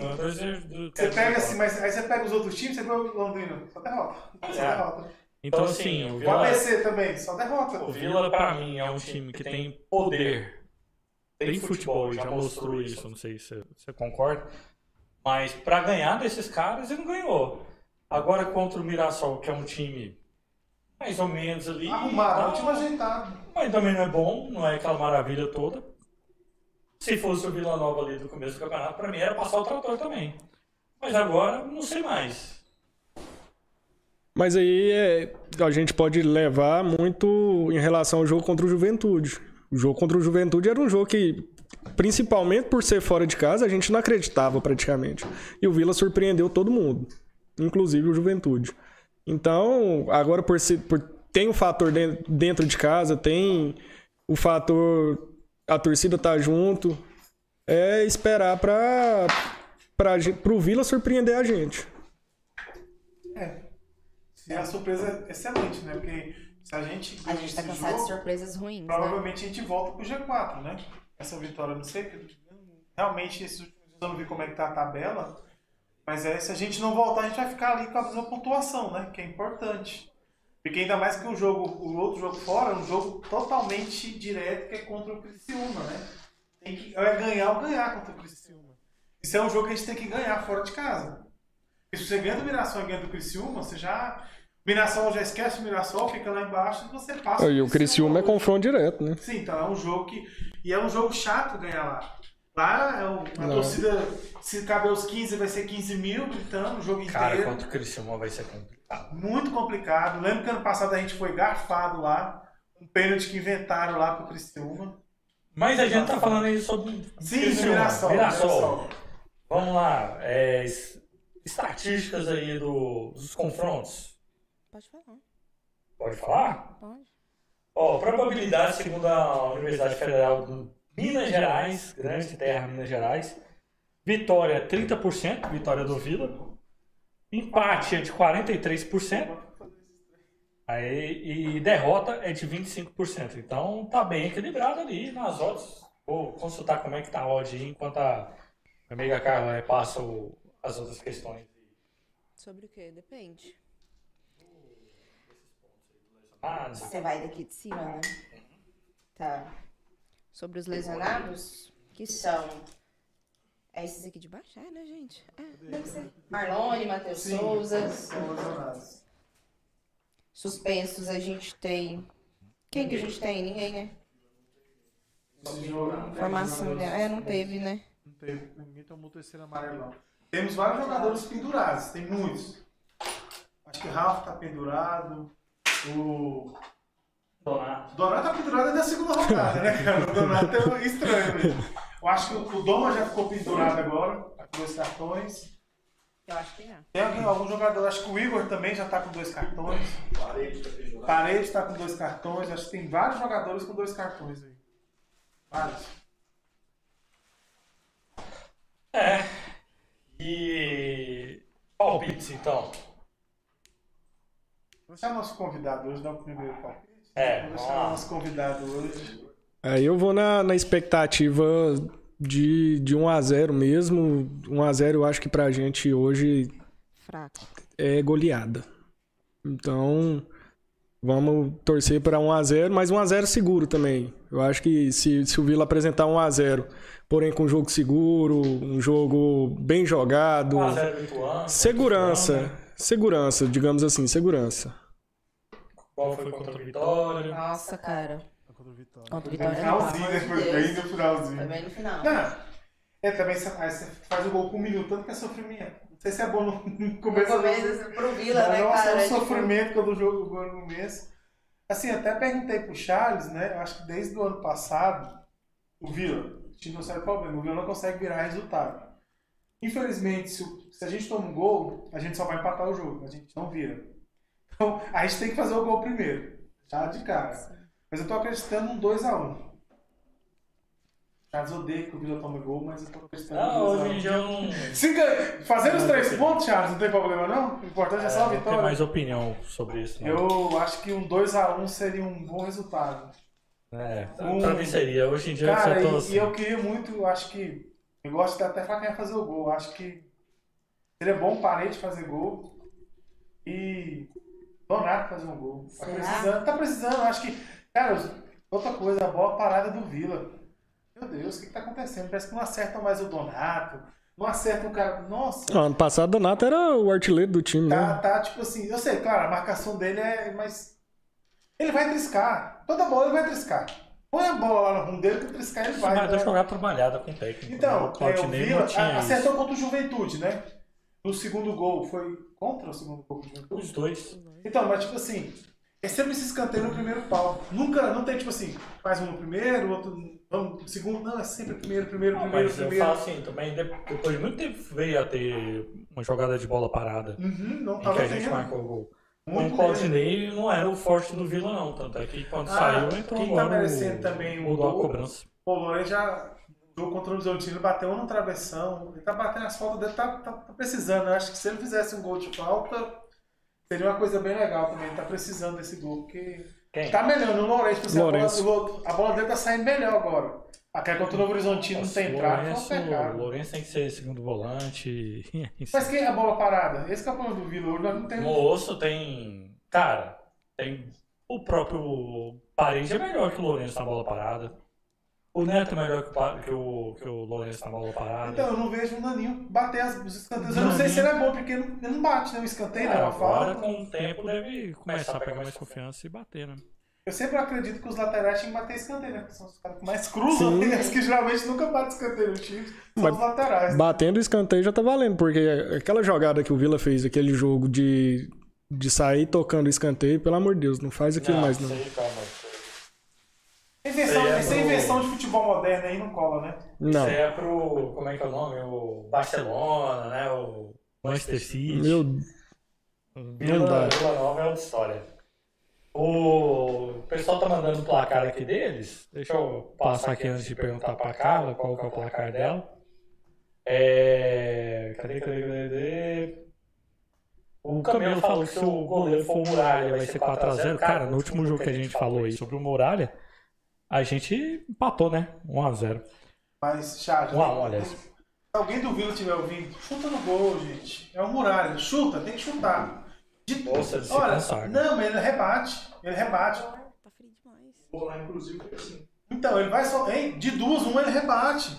Você pega assim, mas aí você pega os outros times, você vê o Londrina, só derrota. Só É. derrota. Então, assim, o O Vila, ABC também, só derrota. o Vila, pra mim, é um time que tem poder. Tem futebol, já mostrou isso, não sei se você concorda. Mas pra ganhar desses caras, ele não ganhou. Agora contra o Mirassol, que é um time mais ou menos ali. Arrumado, tá? um time ajeitado. Mas também não é bom, não é aquela maravilha toda. Se fosse o Vila Nova ali do começo do campeonato, pra mim era passar o trator também. Mas agora, não sei mais. Mas aí é, a gente pode levar muito em relação ao jogo contra o Juventude. O jogo contra o Juventude era um jogo que, principalmente por ser fora de casa, a gente não acreditava praticamente. E o Vila surpreendeu todo mundo, inclusive o Juventude. Então, agora por, ser, por tem o fator den- dentro de casa, tem o fator a torcida tá junto, é esperar para para o Vila surpreender a gente. É. E a surpresa é excelente, né? Porque se a gente. A gente tá cansado de jogo, surpresas ruins, né? Provavelmente a gente volta pro G4, né? Essa vitória, não sei. Realmente, esses últimos eu não vi como é que tá a tabela. Mas é, se a gente não voltar, a gente vai ficar ali com a mesma pontuação, né? Que é importante. Porque ainda mais que o jogo, o outro jogo fora, é um jogo totalmente direto, que é contra o Criciúma, né? Tem que é ganhar ou ganhar contra o Criciúma. Isso é um jogo que a gente tem que ganhar fora de casa. Porque se você ganha do Mirassol e ganha do Criciúma, você já... Mirassol já esquece o Mirassol, fica lá embaixo e você passa E o Criciúma é confronto direto, né? Sim, então é um jogo que. E é um jogo chato ganhar lá. Lá é um- uma Não. torcida, se caber os 15, vai ser 15 mil gritando o jogo Cara, inteiro. contra o Criciúma vai ser complicado. Muito complicado. Lembro que ano passado a gente foi garfado lá. Um pênalti que inventaram lá pro Criciúma. Mas a gente tá falando aí sobre Sim, Criciúma, Mirassol. Mirassol. Mirassol. Vamos lá, é, es- estatísticas aí do- dos confrontos. Pode falar, Pode falar? pode. Ó, probabilidade segundo a Universidade Federal de Minas Gerais, Grande Terra, Minas Gerais. Vitória 30%, vitória do Vila. Empate é de 43%. Aí, e derrota é de 25%. Então tá bem equilibrado ali nas odds. Vou consultar como é que tá a odd aí enquanto a minha amiga Carla repassa o- as outras questões. Sobre o quê? Depende. Ah, Você vai daqui de cima, né? Tá. Sobre os lesionados, que são. É esses aqui de baixo? É, né, gente? É, deve ser. Marlone, Matheus Sim, Souza. Suspensos a gente tem. Quem que a gente tem? Ninguém, né? Formação dela. É, não teve, né? Não teve. Ninguém tomou o terceiro amarelão. Temos vários jogadores pendurados, tem muitos. Acho que o Ralf tá pendurado. O Donato. O Donato tá pendurado desde a segunda rodada, né, cara? O Donato é estranho mesmo. Eu acho que o Doma já ficou pendurado agora, tá com dois cartões. Eu acho que é. Tem alguém, algum jogador, acho que o Igor também já tá com dois cartões. Parede jogando. Parede tá com dois cartões. Acho que tem vários jogadores com dois cartões aí. Vários. É. E. Palpites, então. Vou deixar nosso convidado hoje, dar o primeiro palpite. É, Vou vamos deixar nosso convidado hoje. Aí eu vou na, na expectativa de, de 1x0 mesmo. 1x0 eu acho que pra gente hoje Fraco. é goleada. Então, vamos torcer para 1x0, mas 1x0 seguro também. Eu acho que se, se o Vila apresentar 1x0, porém com jogo seguro, um jogo bem jogado, 1x0 Ituano. segurança, segurança, digamos assim, segurança. Qual foi contra o Vitória? Nossa, cara. Contra o Vitória. Contra o No Vitória. finalzinho, né? pelo Foi amor de bem no finalzinho. Foi bem no final. Não. É, também você, faz o gol com um minuto, tanto que é sofrimento. Não sei se é bom no no No começo do começo, pro Vila, né, nossa, cara? é um Tipo, sofrimento quando o jogo gol no começo. Assim, até perguntei pro Charles, né? Eu acho que desde o ano passado, o Vila, o time não sai problema, o Vila não consegue virar resultado. Infelizmente, se, se a gente toma um gol, a gente só vai empatar o jogo, a gente não vira. Então, a gente tem que fazer o gol primeiro, já de cara. Mas eu tô acreditando num 2x1. Charles odeia que o Vila tome gol, mas eu tô acreditando num hoje 2x1. em dia eu não. Se ganha- Fazendo os três pontos, Charles, não tem problema não? O importante é só a tenho vitória. mais opinião sobre isso. Não. Eu acho que um 2x1 seria um bom resultado. É, Um- pra mim seria. Hoje em dia Cara, eu tô e, assim. e eu queria muito, acho que. Eu gosto de até falar quem vai fazer o gol. Eu acho que seria bom o Parede fazer gol. E. Donato fazer um gol. Tá precisando, tá precisando, acho que. Cara, outra coisa, a bola parada do Vila. Meu Deus, o que, que tá acontecendo? Parece que não acertam mais o Donato. Não acertam o cara. Nossa! Não, ano passado o Donato era o artilheiro do time, Tá, né? tá, tipo assim, eu sei, claro, a marcação dele é. Mas. Ele vai triscar. Toda bola ele vai triscar. Põe a bola lá no rumo dele que triscar ele vai. Mas Então, jogar trabalhada com o técnico. então o é, o Vila a- acertou isso. contra o Juventude, né? No segundo gol foi contra o segundo gol do Juventude? Os dois. Então, mas tipo assim, é sempre esse escanteio no primeiro pau. Nunca, não tem tipo assim, faz um no primeiro, outro vamos no segundo. Não, é sempre primeiro, primeiro, Não, primeiro, mas eu primeiro. falo assim, também de- depois de muito tempo veio a ter uma jogada de bola parada. Uhum, não Em que a gente marcou o gol. Muito o Claudinei não era o forte do Vila, não. Tanto é que quando Ah, saiu, entrou quem tá merecendo o, também o mudou a gol. cobrança. O Lourenço já no jogo contra o Horizontino bateu no travessão. Ele tá batendo as faltas dele, tá, tá, tá precisando. Eu acho que se ele fizesse um gol de falta, seria uma coisa bem legal também. Ele tá precisando desse gol, porque Quem? tá melhorando o Lourenço. assim, a, bola, Lourenço. a bola dele tá saindo melhor agora. Aquela contra o Novo Horizontino não Nossa, tem entrado, foi um Lourenço, pecado. Lourenço tem que ser segundo volante. Mas quem é a bola parada? Esse que é o problema do Vila. Hoje não temos. osso tem. Cara, tem. O próprio Parede é melhor que o Lourenço na bola parada. O Neto é melhor que o, que o, que o Lourenço na bola parada. Então, eu não vejo o Naninho bater as, os escanteios. Eu não sei se ele é bom, porque ele não, ele não bate, né? O escanteio, né? É, Uma agora, com o tempo, deve começar a pegar mais confiança e bater, né? Eu sempre acredito que os laterais tinham que bater escanteio, né? Porque são os caras que mais cruzam, né? Os que geralmente nunca batem escanteio no time. São Mas os laterais. Batendo o escanteio já tá valendo, porque aquela jogada que o Vila fez, aquele jogo de, de sair tocando o escanteio, pelo amor de Deus, não faz aquilo mais não. isso aí, calma. Invenção, é essa pro- invenção de futebol moderno aí não cola, né? Não. Isso aí é pro. Como é que é o nome? O Barcelona, né? O Manchester City. Meu, Vila, não. Vila Nova é outra história. O pessoal tá mandando o placar aqui deles. Deixa eu passar aqui antes de perguntar pra Carla qual que é o placar dela. É. Cadê, cadê, cadê? cadê? O Camelo falou que se o goleiro for o Muralha vai ser 4x0. Cara, no último jogo que a gente falou aí sobre o Muralha, a gente empatou, né? 1x0. Mas, Charles, 1x1, aliás. se alguém do Vila estiver ouvindo, chuta no gol, gente. É o Muralha. Chuta, tem que chutar. De... Nossa, Olha, consagra. não, mas ele rebate. Ele rebate. Tá frio demais. Vou lá, inclusive, porque assim. Então, ele vai só. Hein, de duas, uma ele rebate.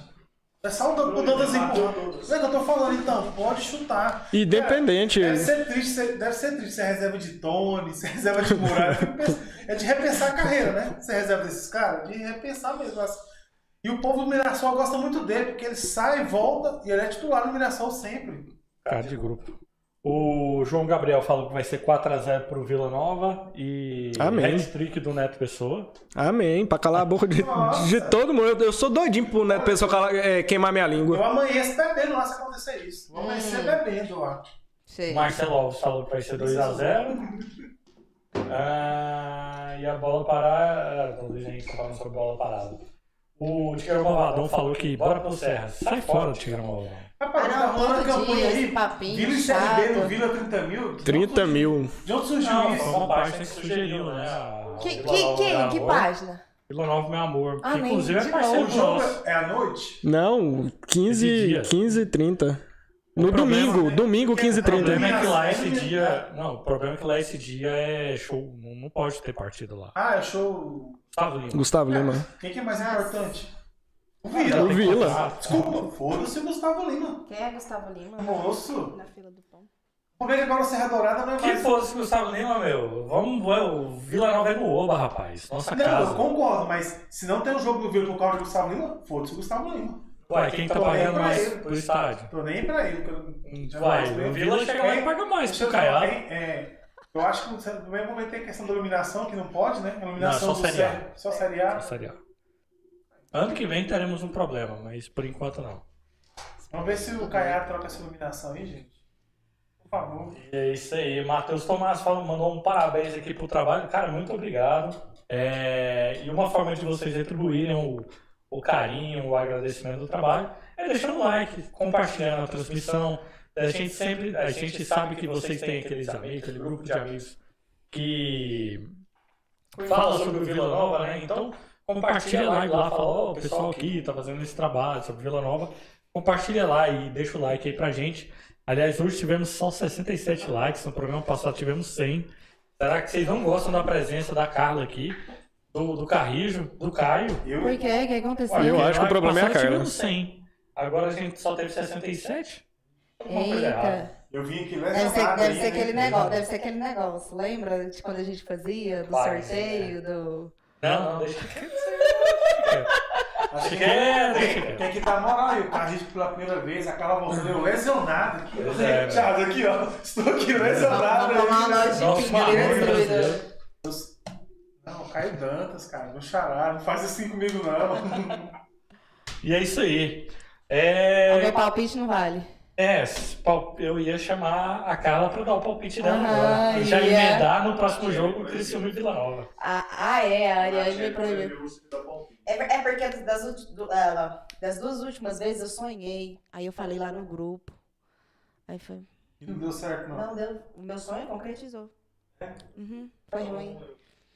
É só o Dan- o Dantas empurrar. Não é que eu tô falando, então, pode chutar. Independente. Deve ser triste, ser- deve ser triste ser reserva de Tony, ser reserva de Muralha. É de repensar a carreira, né? Ser reserva desses caras, de repensar mesmo. E o povo do Mirassol gosta muito dele, porque ele sai, volta e ele é titular no Mirassol sempre. Cara de grupo. O João Gabriel falou que vai ser 4x0 pro Vila Nova e Amém. hat-trick do Neto Pessoa. Amém, pra calar a boca de, de todo mundo. Eu, eu sou doidinho pro Neto Pessoa calar- é, queimar minha Eu língua. amanheço bebendo lá se acontecer isso. Vou amanhecer Hum. bebendo lá. Sei. O Marcelo Alves falou que vai ser 2x0. Ah, e a bola parada. Quando a gente falando sobre bola parada. O Tigrão Malvadão falou que bora pro Serra. Sai fora, Tigrão Malvadão. Rapaz, Ah, não, tá falando todo campanha dia, aí. papinho Vila e Série B chato. no Vila 30 mil? 30 mil. De onde surgiu Não, isso? uma página que sugeriu, né? a Que, que, quem? Que página? Vila Nova, meu amor. Que Ah, nem inclusive é parceiro O nosso. é à noite? Não, Esse 15, dia. 15 e 30. No O problema, domingo, né? domingo 15 e O problema 30. é que lá esse dia. Não, o problema é que lá esse dia é show. Não, não pode ter partida lá. Ah, é show. Gustavo Lima. Gustavo Lima. Quem que é mais importante? O O Vila. Vila. Desculpa, foda-se o Gustavo Lima. Quem é Gustavo Lima? Moço. Na fila do pão. Como é que agora o Serra Dourada não é Que mais... fosse Gustavo Lima, meu. Vamos, o Vila Nova é no Oba, rapaz. Nossa Não, eu casa. concordo, mas se não tem um jogo do Vila por causa do Gustavo Lima, foda-se o Gustavo Lima. Ué, quem tá pagando pra mais ele. pro estádio? Tô nem pra ele. que eu- já Vai, o Vila chega lá e paga mais pro eu Caiado. é, eu acho que no mesmo momento tem a questão da iluminação, que não pode, né? A iluminação Não, só do Série Só Série A. Série A. Ano que vem teremos um problema, mas por enquanto não. Vamos ver se o Caiado troca essa iluminação aí, gente. Por favor. É isso aí. Matheus Tomás falou, mandou um parabéns aqui pro trabalho. Cara, muito obrigado. É, E uma forma de vocês retribuírem o, o carinho, o agradecimento do trabalho é deixando um like, compartilhando a transmissão. A gente sempre, a gente sabe que vocês têm aqueles amigos, aquele grupo de amigos que fala sobre o Vila Nova, né? Então, compartilha lá, igual lá, fala, ó, o pessoal aqui tá fazendo esse trabalho sobre Vila Nova. Compartilha lá e deixa o like aí pra gente. Aliás, hoje tivemos só 67 likes, no programa passado tivemos 100. Será que vocês não gostam da presença da Carla aqui, do, do Carrijo, do Caio? Eu, Por quê? O que aconteceu? Eu acho que o problema é a Carla. tivemos 100. Agora a gente só teve 67? Alguma coisa errada. Eita. eu vim aqui Deve ser, deve ser né? aquele negócio, deve ser aquele negócio. Lembra de quando a gente fazia do Vai, sorteio, do. Não, não, deixa Acho que É, tem, tem que dar moral aí. O Carrijo pela primeira vez, a Carla voltou eu lesionado aqui. Pois é, Thiago, aqui, ó. Estou aqui lesionado. Amor pinga destruída. brasileiro. Não, Caio Dantas, cara. Meu xará. Não faz assim comigo, não. E é isso aí. O É, meu palpite não vale. É, eu ia chamar a Carla pra dar o palpite dela Ah, agora. E já ia. emendar no próximo jogo o Criciúma e Vila Nova. Ah, ah, é, a Ariane me proibiu. Proibiu. É, é porque das, ah, das duas últimas vezes eu sonhei. Aí eu falei lá no grupo. Aí foi. E não deu certo, não. Não, deu. O meu sonho concretizou. Uhum, foi ruim.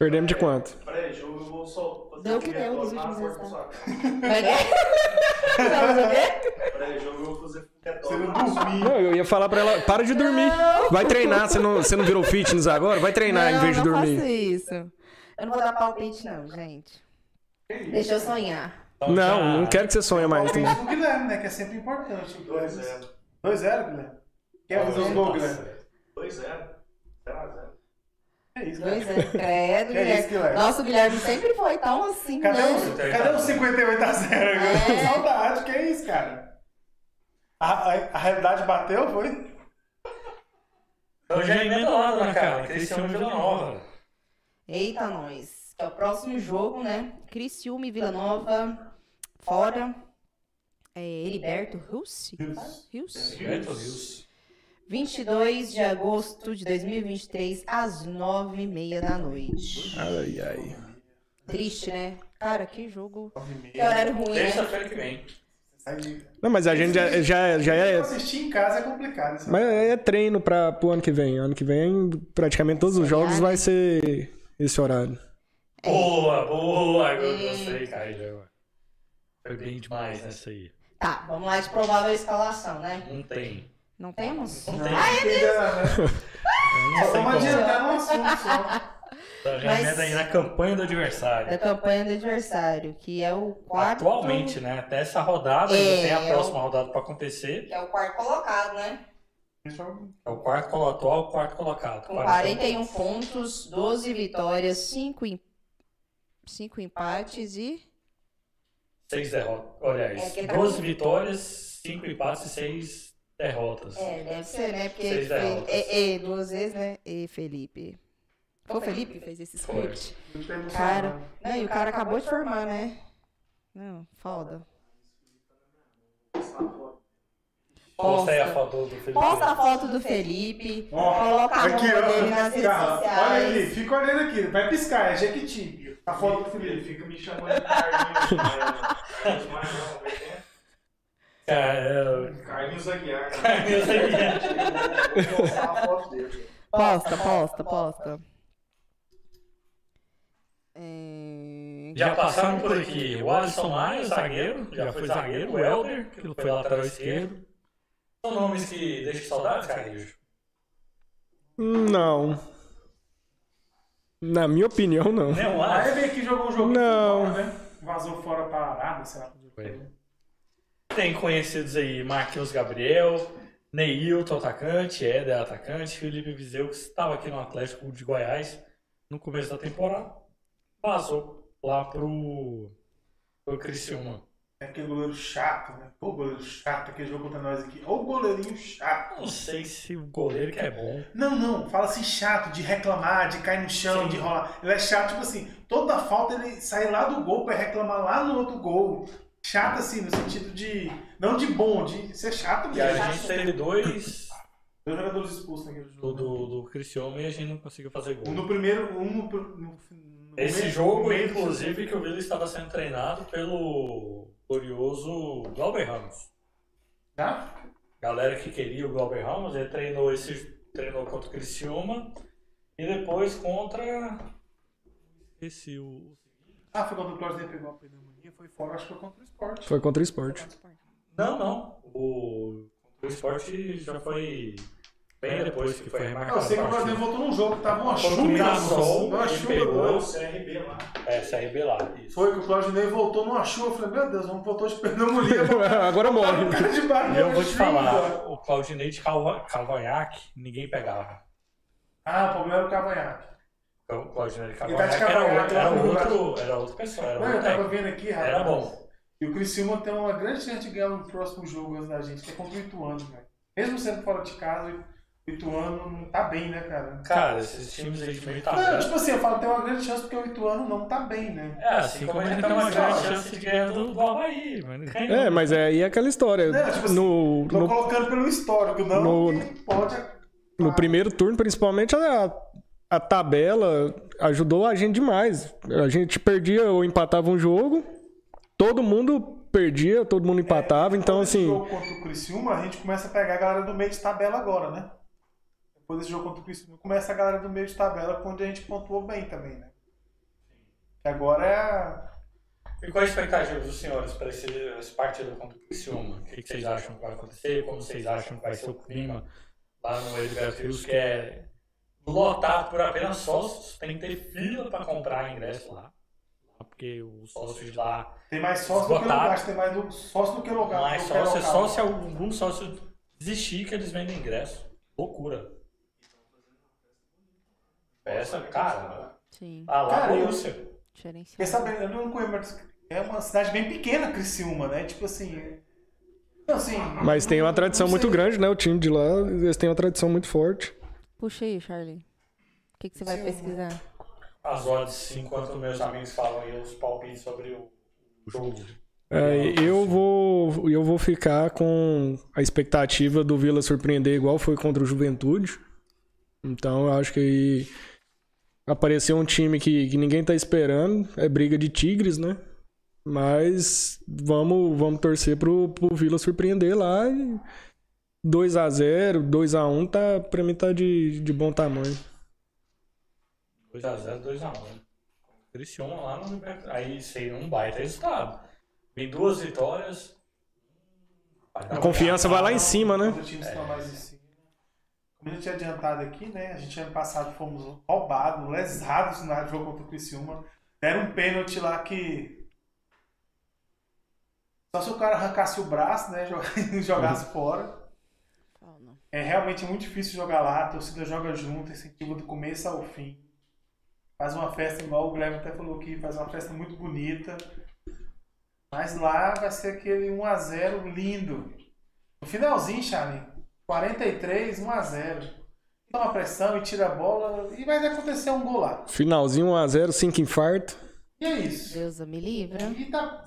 Perdemos de quanto? Pré-jogo eu vou só fazer Deu um que deu nos últimos é? Vamos ver? Pré-jogo eu vou fazer um Você não dormiu. Não, eu ia falar pra ela, para de dormir. Vai treinar, você não, você não virou fitness agora? Vai treinar em não, vez de não dormir. faço isso. Eu não vou dar palpite, não, gente. Deixa eu sonhar. Então, Não, já- não quero que você sonhe mais Palpite também. do Guilherme, né? Que é sempre importante. 2-0. 2-0, Guilherme. Quer fazer os gols, Guilherme? 2-0. 0x0. É isso, Dois anos, credo, Que é isso, Guilherme. Guilherme? Nossa, o Guilherme sempre foi tão assim, Cadê né? os, cadê os 58 a 0? É. Saudade, que é isso, cara? A, a, a realidade bateu, foi? Então já emenda lá, dona Carla. Criciúma e Vila Nova. Eita, nós. Que é o próximo jogo, né? Criciúma e Vila Nova. Fora. É, Heriberto Russi? Beto Rios. 22 de agosto de 2023, às 9h30 da noite. Ai, ai. Triste, né? Cara, que jogo. Que horário ruim, né? Terça-feira que vem. Não, mas a gente já, já, já é. assistir em casa é complicado. Isso Mas é treino pra, pro ano que vem. Ano que vem, praticamente todos os jogos vai ser esse horário. Boa, boa. Agora eu gostei, Caio. Foi bem demais nessa aí. Tá, vamos lá de provável escalação, né? Não tem. Não temos? Não tem. Não sei Vamos como. adiantar no assunto só. Já Mas- aí na campanha do adversário. Da campanha do adversário, que é o quarto. Atualmente, né? Até essa rodada, É, ainda tem a é o- próxima rodada pra acontecer. Que é o quarto colocado, né? É o quarto atual quarto colocado. Com 41 pontos, 12 vitórias, 5, em... 5 empates e. Seis derrotas. Aliás, É que tá 12 com- vitórias, 5 empates e 6 derrotas. É, deve ser, né? Porque Seis foi derrotas. é, é, duas vezes, né? E Felipe. Foi o Felipe que fez esse Foi. script? Cara, não, e o cara acabou de formar, né? Não, foda. Posta aí a foto do Felipe. Posta a foto do Felipe, Ó, coloca a aqui, mão ó. dele nas redes Cara, sociais. Olha ali, fica olhando aqui, vai piscar, é Jequiti. A foto do Felipe. Fica me chamando de Não, que? É, Carlinhos Aguiar. Carlinhos Aguiar. Vou postar a foto dele. Posta, posta, posta. É... Já passaram por aqui o Alisson Maia, zagueiro, já foi zagueiro, o Helder, que foi lateral esquerdo. São nomes que deixam saudades, Carlinhos? Não. Na minha opinião, não. Alisson. veio aqui jogou um jogo Não. fora, né? Vazou fora pra Arábia, sei lá. Foi. Tem conhecidos aí Marquinhos Gabriel, Neilton, atacante, Éder, atacante, Felipe Vizeu, que estava aqui no Atlético de Goiás no começo da temporada, vazou lá pro, pro Criciúma. É aquele goleiro chato, né? Pô, goleiro chato, aquele jogo contra nós aqui. Ô, goleirinho chato. Não sei se o goleiro que é bom. Não, não, fala assim chato, de reclamar, de cair no chão, Sim. de rolar. Ele é chato, tipo assim, toda falta ele sai lá do gol pra reclamar lá no outro gol. Chato assim, no sentido de. Não de bom, de ser chato E a mesmo. gente teve dois Dois jogadores expulsos naquele do, jogo. do, do Criciúma e a gente não conseguiu fazer Um gol. no primeiro, um no. no- no Esse meio- jogo, meio inclusive, que o Vila estava sendo treinado pelo glorioso Glauber Ramos. Tá? Galera que queria o Glauber Ramos, ele treinou esse treinou contra o Criciúma e depois contra esse o Ah, foi quando o Claudinei pegou a pneumonia, foi fora, acho que foi contra o esporte. Foi contra o esporte. Não, não. O, o esporte já foi bem depois que foi remarcado. Eu sei que o. Claudinei voltou num jogo, que tava uma chuva, uma ele chuva pegou. O CRB lá. É, CRB lá. Isso. Foi que o Claudinei voltou numa chuva. Eu falei, meu Deus, vamos voltou de pneumonia. Agora morre. E eu vou te chuva. falar, o Claudinei de Calva, Calvanhaque, ninguém pegava. Ah, o problema era o cavanhaque. O Claudinei de tá de Calvanhaque era, outro, era, no outro, era outra pessoa, era Não, eu tava vendo aqui, rapaz. Era bom. E o Criciúma tem uma grande chance de ganhar no próximo jogo antes da gente, que é contra o Ituano, velho. Mesmo sendo fora de casa, o Ituano não tá bem, né, cara? Cara, esses times aí de Não, tabela. tipo assim, eu falo que tem uma grande chance porque o Ituano não tá bem, né? É, assim como a gente tem uma grande chance de ganhar do, do Havaí, mas ganhou. É, mas é aí é aquela história. Não, tipo assim, No, Tô no, colocando pelo histórico, não No- pode... no primeiro turno, principalmente, a, a tabela ajudou a gente demais. A gente perdia ou empatava um jogo, todo mundo perdia, todo mundo empatava. Então, Depois desse assim, jogo contra o Criciúma, a gente começa a pegar a galera do meio de tabela agora, né? Depois desse jogo contra o Criciúma, começa a galera do meio de tabela, onde a gente pontuou bem também, né? Que agora é a... E qual a expectativa dos senhores para esse, esse partido contra o Criciúma? O que, que vocês acham que vai acontecer? Como vocês acham que vai ser o clima lá no Edgar Rios, que é lotado por apenas sócios? Tem que ter fila para comprar ingresso lá. Porque os sócios de lá, Tem mais sócio do que lugar, tem mais do- sócio do que lugar. mais sócio, é só se algum sócio desistir que eles vendem ingresso. Loucura. Essa, cara, Sim, ah lá, Cara. Fiquei diferenciado. sabendo, eu não conheço, mas é uma cidade bem pequena, Criciúma, né? Tipo assim... Então, assim... mas tem uma tradição muito grande, né? O time de lá, eles têm uma tradição muito forte. Puxa aí, Charlie. O que, que você vai Sim. pesquisar? As odds, enquanto meus amigos falam aí os palpites sobre o jogo. É, eu vou eu vou ficar com a expectativa do Vila surpreender igual foi contra o Juventude. Então eu acho que aí apareceu um time que, que ninguém tá esperando, é briga de tigres, né? Mas vamos vamos torcer pro, pro Vila surpreender lá e 2 a 0, 2 a 1 tá para mim tá de, de bom tamanho. 2x0, 2x1. Criciúma lá no Libertadores. Aí seria um baita resultado. Vem duas vitórias. A confiança vai lá em cima, né? Os times estão mais em cima. Como a gente tinha adiantado aqui, né? A gente ano passado fomos roubados, lesados no jogo contra o Criciúma. Deram um pênalti lá que. Só se o cara arrancasse o braço, né? joga- Jogasse fora. É realmente muito difícil jogar lá. A torcida joga junto, incentiva do começo ao fim. Faz uma festa, igual o Guilherme até falou aqui, faz uma festa muito bonita. Mas lá vai ser aquele 1x0 lindo. No finalzinho, Charlie, 43, 1x0. Toma pressão e tira a bola e vai acontecer um gol lá. Finalzinho 1x0, 5 infarto. E é isso. Deus me livra. E tá...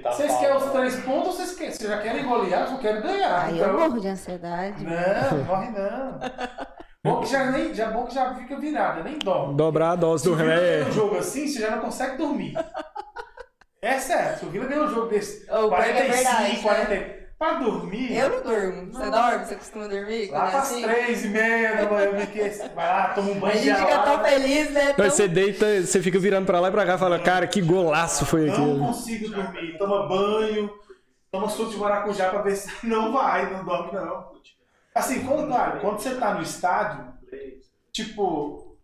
Tá Vocês querem os três pontos ou vocês, querem... vocês já querem golear? Eu só quero ganhar. Aí então... eu morro de ansiedade. Não, morre não. Bom que já, nem, já, bom que já fica virada, nem dorme. Dobrar a dose Se do o Vila ganha um remédio. jogo assim, você já não consegue dormir. É sério, se o Vila ganha um jogo desse pior que é 45, verdade, né? 40. Pra dormir. Eu não durmo. Você dorme? Você costuma dormir? Lá quando é pras assim? três e meia da manhã, vai lá, toma um A banho de gente fica tão feliz, né? Tão... você deita, você fica virando pra lá e pra cá e fala, cara, que golaço foi Não aquilo. consigo dormir. Toma banho, toma suco de maracujá pra ver se não vai, não dorme não. Assim, quando, claro, quando você tá no estádio, tipo,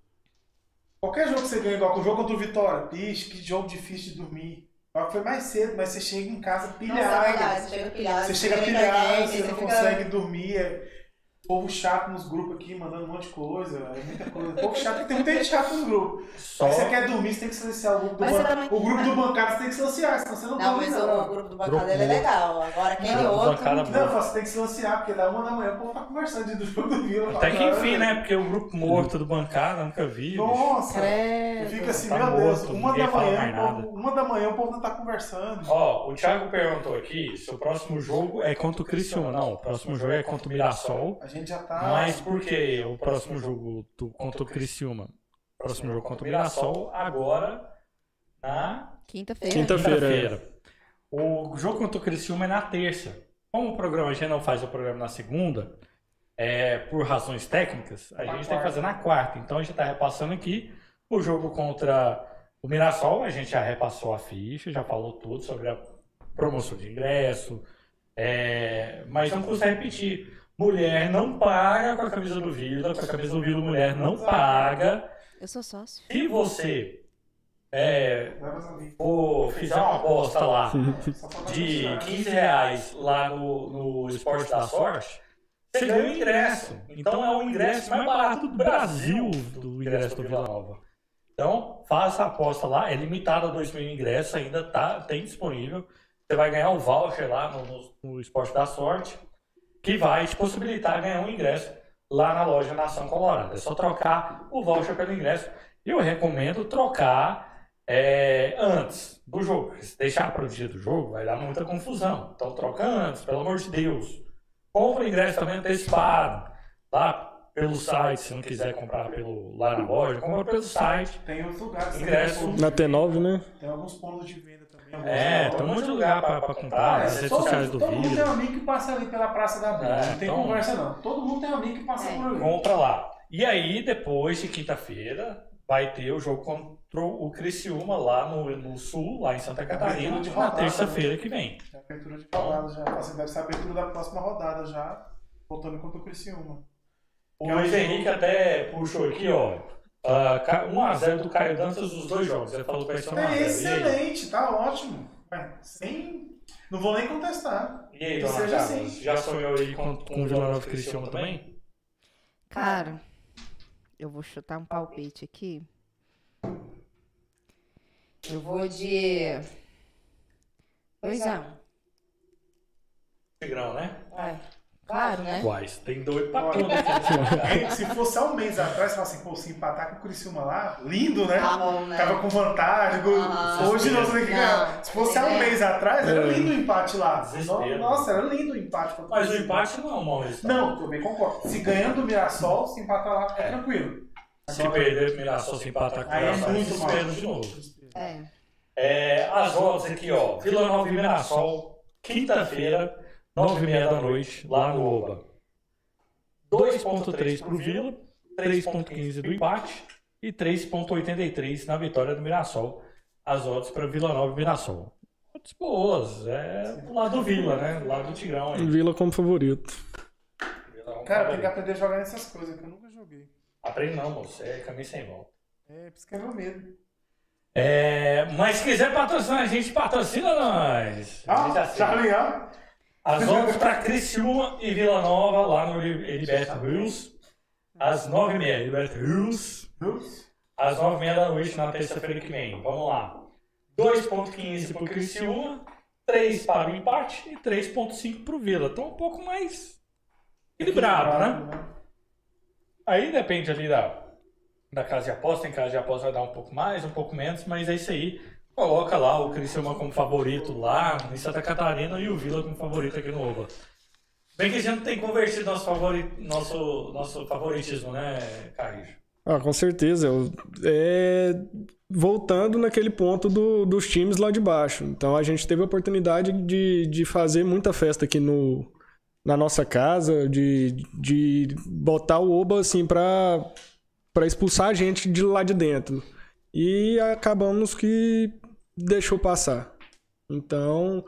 qualquer jogo que você ganha, igual com o jogo contra o Vitória, bicho, que jogo difícil de dormir. Claro que foi mais cedo, mas você chega em casa Nossa, pilhado. é verdade. Você chega pilhado. Você chega pilhado, internet, você não fica- consegue dormir. É... Povo chato nos grupos aqui, mandando um monte de coisa. É muita coisa. Povo chato, porque tem muita gente chata nos grupos. Só Aí você quer dormir, você tem que silenciar o grupo do bancada. também- O grupo do bancada você tem que silenciar, senão você não, Não, dorme. mas não. o grupo do ele é legal. Agora aquele Grupo do outro. bancada Não, você tem que silenciar, porque da uma da manhã o povo tá conversando de jogo do Vila. Até que enfim, né? Porque o grupo morto do bancada nunca vi. Nossa, Credo. fica assim, Tá meu Deus, morto, uma ninguém da, manhã, povo, uma da manhã o povo não tá conversando. Ó, o Thiago perguntou aqui se o próximo jogo é contra o Criciúma. Não, o próximo jogo é contra o Mirassol. Gente já tá. Mas por que o próximo jogo do, contra o Criciúma? O próximo jogo contra o Mirassol agora na Quinta-feira. Quinta-feira. O jogo contra o Criciúma é na terça. Como o programa a gente não faz o programa na segunda, é, por razões técnicas, a Na gente tem que quarta. fazer na quarta. Então a gente está repassando aqui o jogo contra o Mirassol. A gente já repassou a ficha, já falou tudo sobre a promoção de ingresso. é, mas não custa repetir. Mulher não paga com a camisa do Vila, com a camisa do Vila mulher não paga. Eu sou sócio. Se você é, for, fizer uma aposta lá de dar 15 reais lá no, no Esporte da Sorte, você ganha o ingresso. Então é o ingresso mais barato do Brasil do ingresso do Vila Nova. Então, faça a aposta lá, é limitada a 2 mil ingressos, ainda tá, tem disponível. Você vai ganhar o voucher lá no, no Esporte da Sorte, que vai te possibilitar ganhar um ingresso lá na loja Nação Colorado. É só trocar o voucher pelo ingresso. Eu recomendo trocar é, antes do jogo. Se deixar para o dia do jogo, vai dar muita confusão. Então troca antes, pelo amor de Deus. Compra o ingresso também antecipado. Lá pelo site, se não quiser comprar pelo, lá na loja, compra pelo site. Tem outros lugares. Ingresso. Tem, Na T9, né? tem alguns pontos de venda. É, tem um monte de lugar para comprar, nas redes todo, sociais do todo mundo tem um amigo que passa ali pela Praça da Bíblia. É, não tem então- conversa não. Todo mundo tem um amigo que passa É. por ali. Compra lá. E aí, depois de quinta-feira, vai ter o jogo contra o Criciúma lá no, no sul, lá em Santa Catarina, de na terça-feira que vem. Tem abertura de rodada já. Assim, deve ser a abertura da próxima rodada já. Voltando contra o Criciúma. O Luiz Henrique até puxou aqui, ó. Ah, ca- 1x0 do Caio Dantas os dois jogos. Ele falou que vai ser 1x0. É excelente, tá ótimo. Ué, Sem. Não vou nem contestar. E aí, dona seja assim. já sonhou aí com, com o Vila Nova Criciúma também? Cara, eu vou chutar um palpite aqui. Eu vou de. 2x1. Tigrão, né? É. Claro, né? Quais? Tem doido pra tudo aqui nesse lugar. Hein, Se fosse há um mês atrás, você fala assim, pô, se empatar com o Criciúma lá, lindo, né? Tá bom, né? Tava com vantagem. Aham. Hoje não, você tem que ganhar. Se fosse há um é. mês atrás, era lindo o empate lá. Desespero. Nossa, era lindo o empate. Mas o empate não é um mau resultado. Não, também concordo. Se ganhando o Mirassol, se empatar lá, é É. tranquilo. Se perder o Mirassol, se empatar com o Aí é Mirassol, muito desespero de novo. É. É, as odds aqui, ó. Vila Nova e Mirassol, quinta-feira, nove e meia da noite, lá no Oba. 2.3 pro Vila, 3.15 do empate e 3.83 na vitória do Mirassol. As odds para Vila Nova e Mirassol. Odds boas, é do lado do Vila, né? Do lado do Tigrão aí. Vila como favorito. Vila é um Cara, tem favorito. que aprender a jogar nessas coisas que eu nunca joguei. Aprende não, moço. É caminho sem volta. É, por isso que é meu medo. É, mas se quiser patrocinar a gente, patrocina nós. A gente Ah. Charlie? As odds para Criciúma e Vila Nova, lá no Liberta Rios. Às 9h30, Liberta Rios. Às 9h30 da noite, na terça-feira que vem. Vamos lá. 2.15 pro Criciúma 3 para o empate e 3,5 para o Vila. Então um pouco mais equilibrado, né? Aí depende ali da, da casa de aposta. Em casa de aposta vai dar um pouco mais, um pouco menos, mas é isso aí. Coloca lá o Criciúma como favorito lá em Santa Catarina e o Vila como favorito aqui no Oba. Bem que a gente tem convertido nosso, favori, nosso, nosso favoritismo, né, Carlos? Ah, com certeza. Eu- é, voltando naquele ponto do- dos times lá de baixo. Então a gente teve a oportunidade de, de fazer muita festa aqui no, na nossa casa, de, de botar o Oba assim pra expulsar a gente de lá de dentro. E acabamos que deixou passar. Então,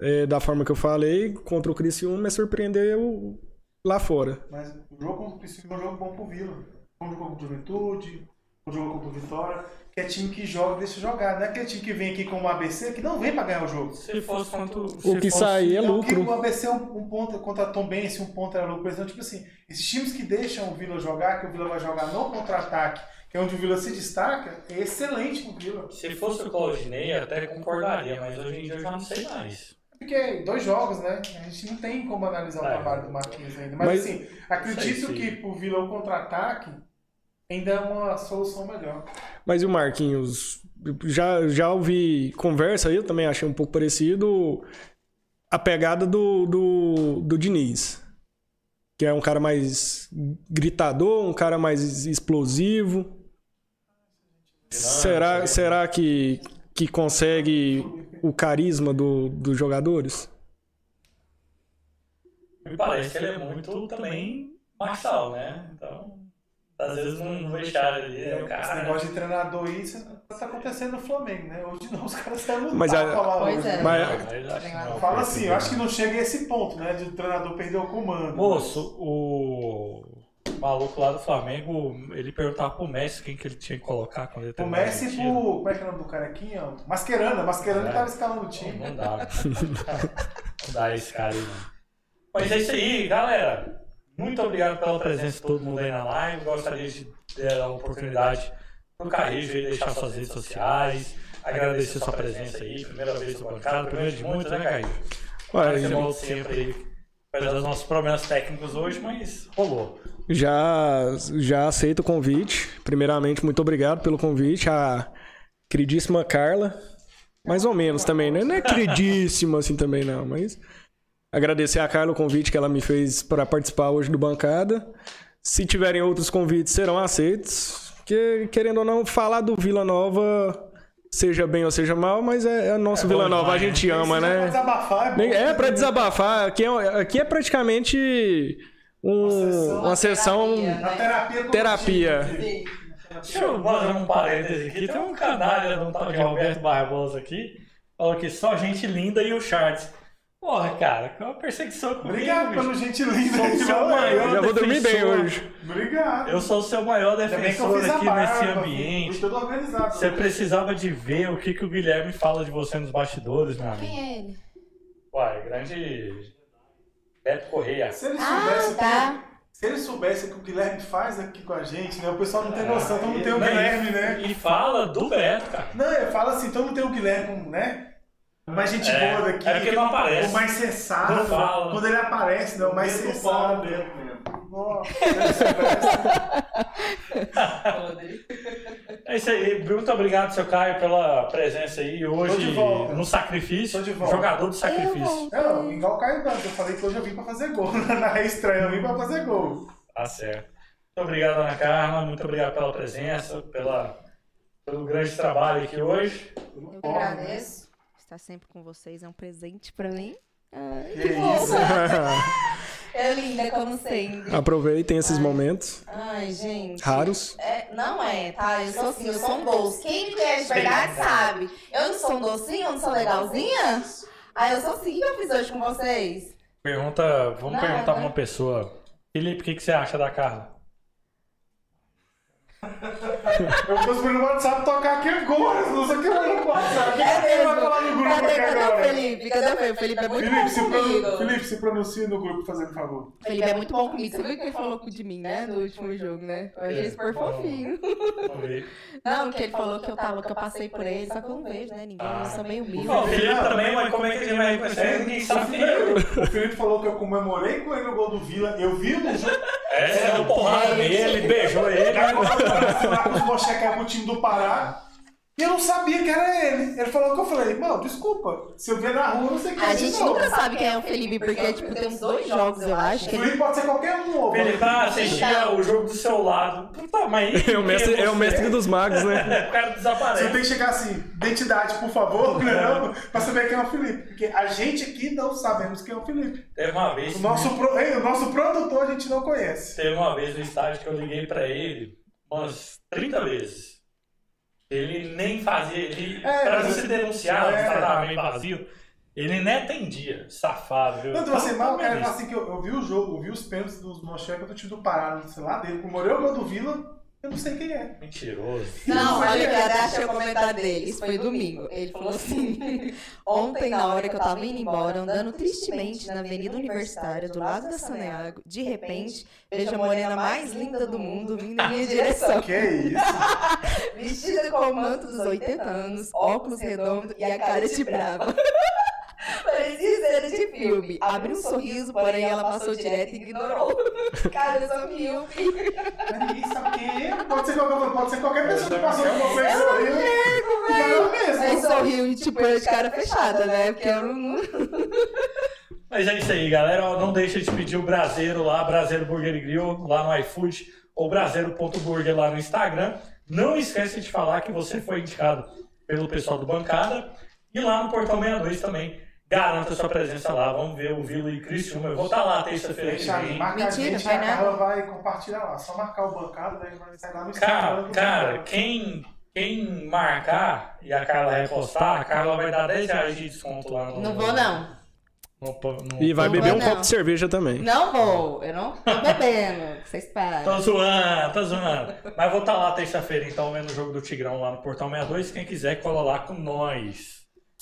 é, da forma que eu falei, contra o Criciúma, me surpreendeu lá fora. Mas o jogo contra o Criciúma é um jogo bom pro Vila. Um jogo o Juventude, um jogo contra o Vitória, que é time que joga, deixa jogar. Não é aquele time que vem aqui como o ABC, que não vem pra ganhar o jogo. Se fosse quanto. O que sair é que lucro. o ABC é um, um ponto contra a Tom Bense, um ponto era lucro. Então, tipo assim, esses times que deixam o Vila jogar, que o Vila vai jogar no contra-ataque, que é onde o Vila se destaca, é excelente pro Vila. Se fosse o Claudinei, até concordaria, mas hoje em dia eu já não sei mais. Porque dois jogos, né? A gente não tem como analisar o É. trabalho do Marquinhos ainda. Mas, Mas- assim, acredito que pro Vila o contra-ataque ainda é uma solução melhor. Mas e o Marquinhos? Já, já ouvi conversa aí, eu também achei um pouco parecido a pegada do, do, do Diniz. Que é um cara mais gritador, um cara mais explosivo. Será, será que, que consegue o carisma do, dos jogadores? Me parece que ele é muito também marçal, né? Então, às vezes não deixar ele. É o Esse cara. negócio de treinador aí, isso tá acontecendo no Flamengo, né? Hoje não, os caras saíram no Mas tapa a- lá Pois hoje, é. né? Mas- Não, não é Fala assim, eu acho que não chega a esse ponto, né? De o treinador perder o comando. Moço, o maluco lá do Flamengo, ele perguntava pro Messi quem que ele tinha que colocar quando ele O Messi pro. Como é que é o nome do cara aqui? ó? Mascherano. Mascherano É. tava escalando o Não, time. não dá. não dá esse cara aí, não. Mas é isso aí, galera. Muito obrigado pela presença de todo mundo aí na live. Gostaria de dar a oportunidade pro Carrijo aí deixar suas redes sociais. Agradecer sua presença aí. Primeira vez no bancada, primeira de muitas, né, Carrijo? Ué, Você volta sempre aí. Apesar dos nossos problemas técnicos hoje, mas rolou. Já, já aceito o convite. Primeiramente, muito obrigado pelo convite. A queridíssima Carla. Mais ou menos também, né? Não é queridíssima assim também, não. Mas agradecer a Carla o convite que ela me fez para participar hoje do Bancada. Se tiverem outros convites, serão aceitos. Que, querendo ou não, falar do Vila Nova, seja bem ou seja mal, mas é, é nosso É Vila bom Nova, a gente ama, já pra né? desabafar, é bom. É pra desabafar. Aqui é, aqui é praticamente um- uma sessão. Na terapia coletiva. Terapia. Deixa eu fazer um parêntese aqui. Tem um canalha de um tal de Roberto Barbosa aqui. Falou que só gente linda e o Charles. Porra, cara, que é uma perseguição comigo. Obrigado pelo gentileza. Sou o seu maior Já vou dormir bem defensor. hoje. Obrigado. Eu sou o seu maior eu defensor aqui barba, nesse fui ambiente. todo organizado. Você precisava de ver o que, que o Guilherme fala de você nos bastidores, meu amigo. Quem é ele? Uai, grande Beto Correia. Se ele Ah, soubesse, tá. se ele soubesse o que o Guilherme faz aqui com a gente, né? O pessoal não tem noção, então não tem o e- Guilherme, né? E fala do Beto, cara. Não, eu falo assim, então não tem o Guilherme, né? Mais gente É, boa daqui. é porque não aparece. O mais sensato. Não fala. Quando ele aparece, né? O mais Mesmo sensato. dentro mesmo. Nossa. É isso aí. Muito obrigado, seu Caio, pela presença aí hoje de volta. no sacrifício. Tô de volta. Jogador do sacrifício. Não, igual o Caio Dantas. Eu falei que hoje eu vim pra fazer gol. Na reestreia eu vim pra fazer gol. Tá certo. Muito obrigado, Ana Carla. Muito obrigado pela presença, pela, pelo grande trabalho aqui hoje. Eu agradeço. Estar sempre com vocês é um presente pra mim. Ai, Que que. É linda como sempre. Aproveitem esses momentos Ai, gente. raros. É, não é, tá? Eu sou assim, eu sou um doce. Quem me conhece de verdade sabe. Eu não sou um docinho, eu não sou legalzinha? Ah, eu sou assim. O que eu fiz hoje com vocês? Pergunta, vamos Nada. perguntar pra uma pessoa. Felipe, o que, que você acha da Carla? Eu tô esperando o WhatsApp tocar aqui agora. Não sei o que eu vou no WhatsApp. É Quem vai mesmo. falar no grupo Cadê, aqui cadê o agora? Felipe? Cadê o Felipe? O Felipe é muito Felipe, bom pro... comigo. Felipe, se pronuncia no grupo, fazendo favor. O Felipe é muito bom comigo. Você viu o que ele falou de mim, né? No último jogo, né? Eu achei super fofinho. Não, que ele falou que eu tava, que eu passei por ele, só que eu não vejo, né? Ninguém, eu sou meio humilde. O Felipe também, mas como é que gente vai reconhecer? Ninguém sabe é. O Felipe falou que eu comemorei com ele no gol do Vila. Eu vi no jogo. É, deu porrada nele, beijou ele. Eu fui lá com pro time do Pará. E eu não sabia que era ele. Ele falou que eu falei, mano, desculpa. Se eu ver na rua, eu não sei quem é A gente não. nunca sabe quem é o Felipe, porque, tipo, tem uns dois jogos, eu acho, O Felipe pode ser qualquer um, ô. Felipe tá assistia o jogo do seu lado. Puta, mas. É o mestre, é o mestre dos magos, né? O cara Você desaparece. tem que chegar assim, identidade, por favor, não, pra saber quem é o Felipe. Porque a gente aqui não sabemos quem é o Felipe. Teve uma vez. O nosso, pro- ei, o nosso produtor a gente não conhece. Teve uma vez no estádio que eu liguei pra ele umas 30 vezes. Ele nem fazia. Ele, É, pra mas- se denunciar, é. é. tava meio vazio. Ele nem atendia. Safado, viu? Não, então assim, mal, cara, Então, assim que eu, eu vi o jogo, eu vi os pênaltis dos Mocheca do time do Pará, sei lá, dele, comemorei o gol do Vila, eu não sei quem é. Mentiroso. Não, olha que até achei o comentário dele. Isso foi domingo. Ele falou assim: Ontem, na hora que eu tava indo embora, andando tristemente na Avenida Universitária, do lado da Saneago, de repente, vejo a morena mais linda do mundo vindo em minha direção. Que é isso? Vestida com o manto dos 80 anos, óculos redondos e a cara de brava. Parecia cena de filme. Abriu um sorriso, porém ela passou direto e ignorou. Cara, eu sou míope. Mas ninguém sabe quem é. Pode ser qualquer, pode ser qualquer pessoa que passou por você e sorriu. Não mesmo. Aí sorriu e tipo, eu de cara fechada, né? Porque eu não. Mas é isso aí, galera. Não deixa de pedir o Braseiro lá, Braseiro Burger Grill, lá no iFood, ou Braseiro.burger lá no Instagram. Não esquece de falar que você foi indicado pelo pessoal do Bancada. E lá no Portal 62 também. Garanta sua presença lá. Vamos ver o Vila e Cristiúma. Eu vou estar lá terça-feira Deixa aí, marca a Mentira, gente e vai a. Carla vai compartilhar lá. Só marcar o bancado, daí vai sair lá no Cara, Instagram. cara, quem, quem marcar e a Carla repostar, a Carla vai dar 10 reais de desconto lá no. Não vou, não. no- no- E vai Não beber um copo de cerveja também. Não vou. Eu não tô bebendo. Vocês param. Tô zoando, tô zoando. Mas vou estar lá terça-feira, então, vendo o jogo do Tigrão lá no Portal 62. Quem quiser, cola lá com nós.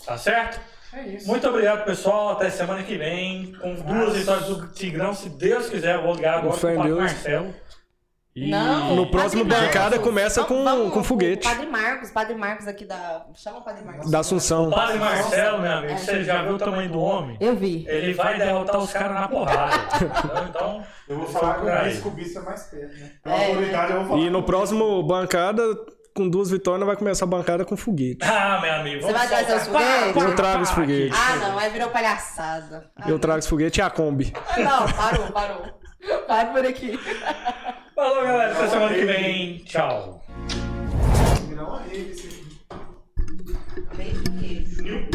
Tá certo? É isso. Muito obrigado, pessoal. Até semana que vem. Com duas vitórias do Tigrão, se Deus quiser. Eu vou ligar agora Com Deus. Marcelo. E... Não. No próximo bancada começa com- Vamos- com foguete. Padre Marcos, Padre Marcos aqui da. Chama o Padre Marcos. Da Assunção. O Padre Marcelo, meu amigo, você já viu o tamanho do homem? Eu vi. Ele vai derrotar os caras na porrada. Então, Eu vou falar que o o bispo é mais perto, né? Pela É. autoridade eu vou falar. E no próximo bancada, com duas vitórias, vai começar a bancada com foguete. ah, meu amigo. Você vamos vai trazer os foguetes? Eu trago os foguetes. Ah, não, aí virou palhaçada. Ah, Eu trago esse foguete e a Kombi. Não, parou, parou. Para por aqui. Falou, galera. Até semana que vem. Tchau. Esse. Beijo, queijo.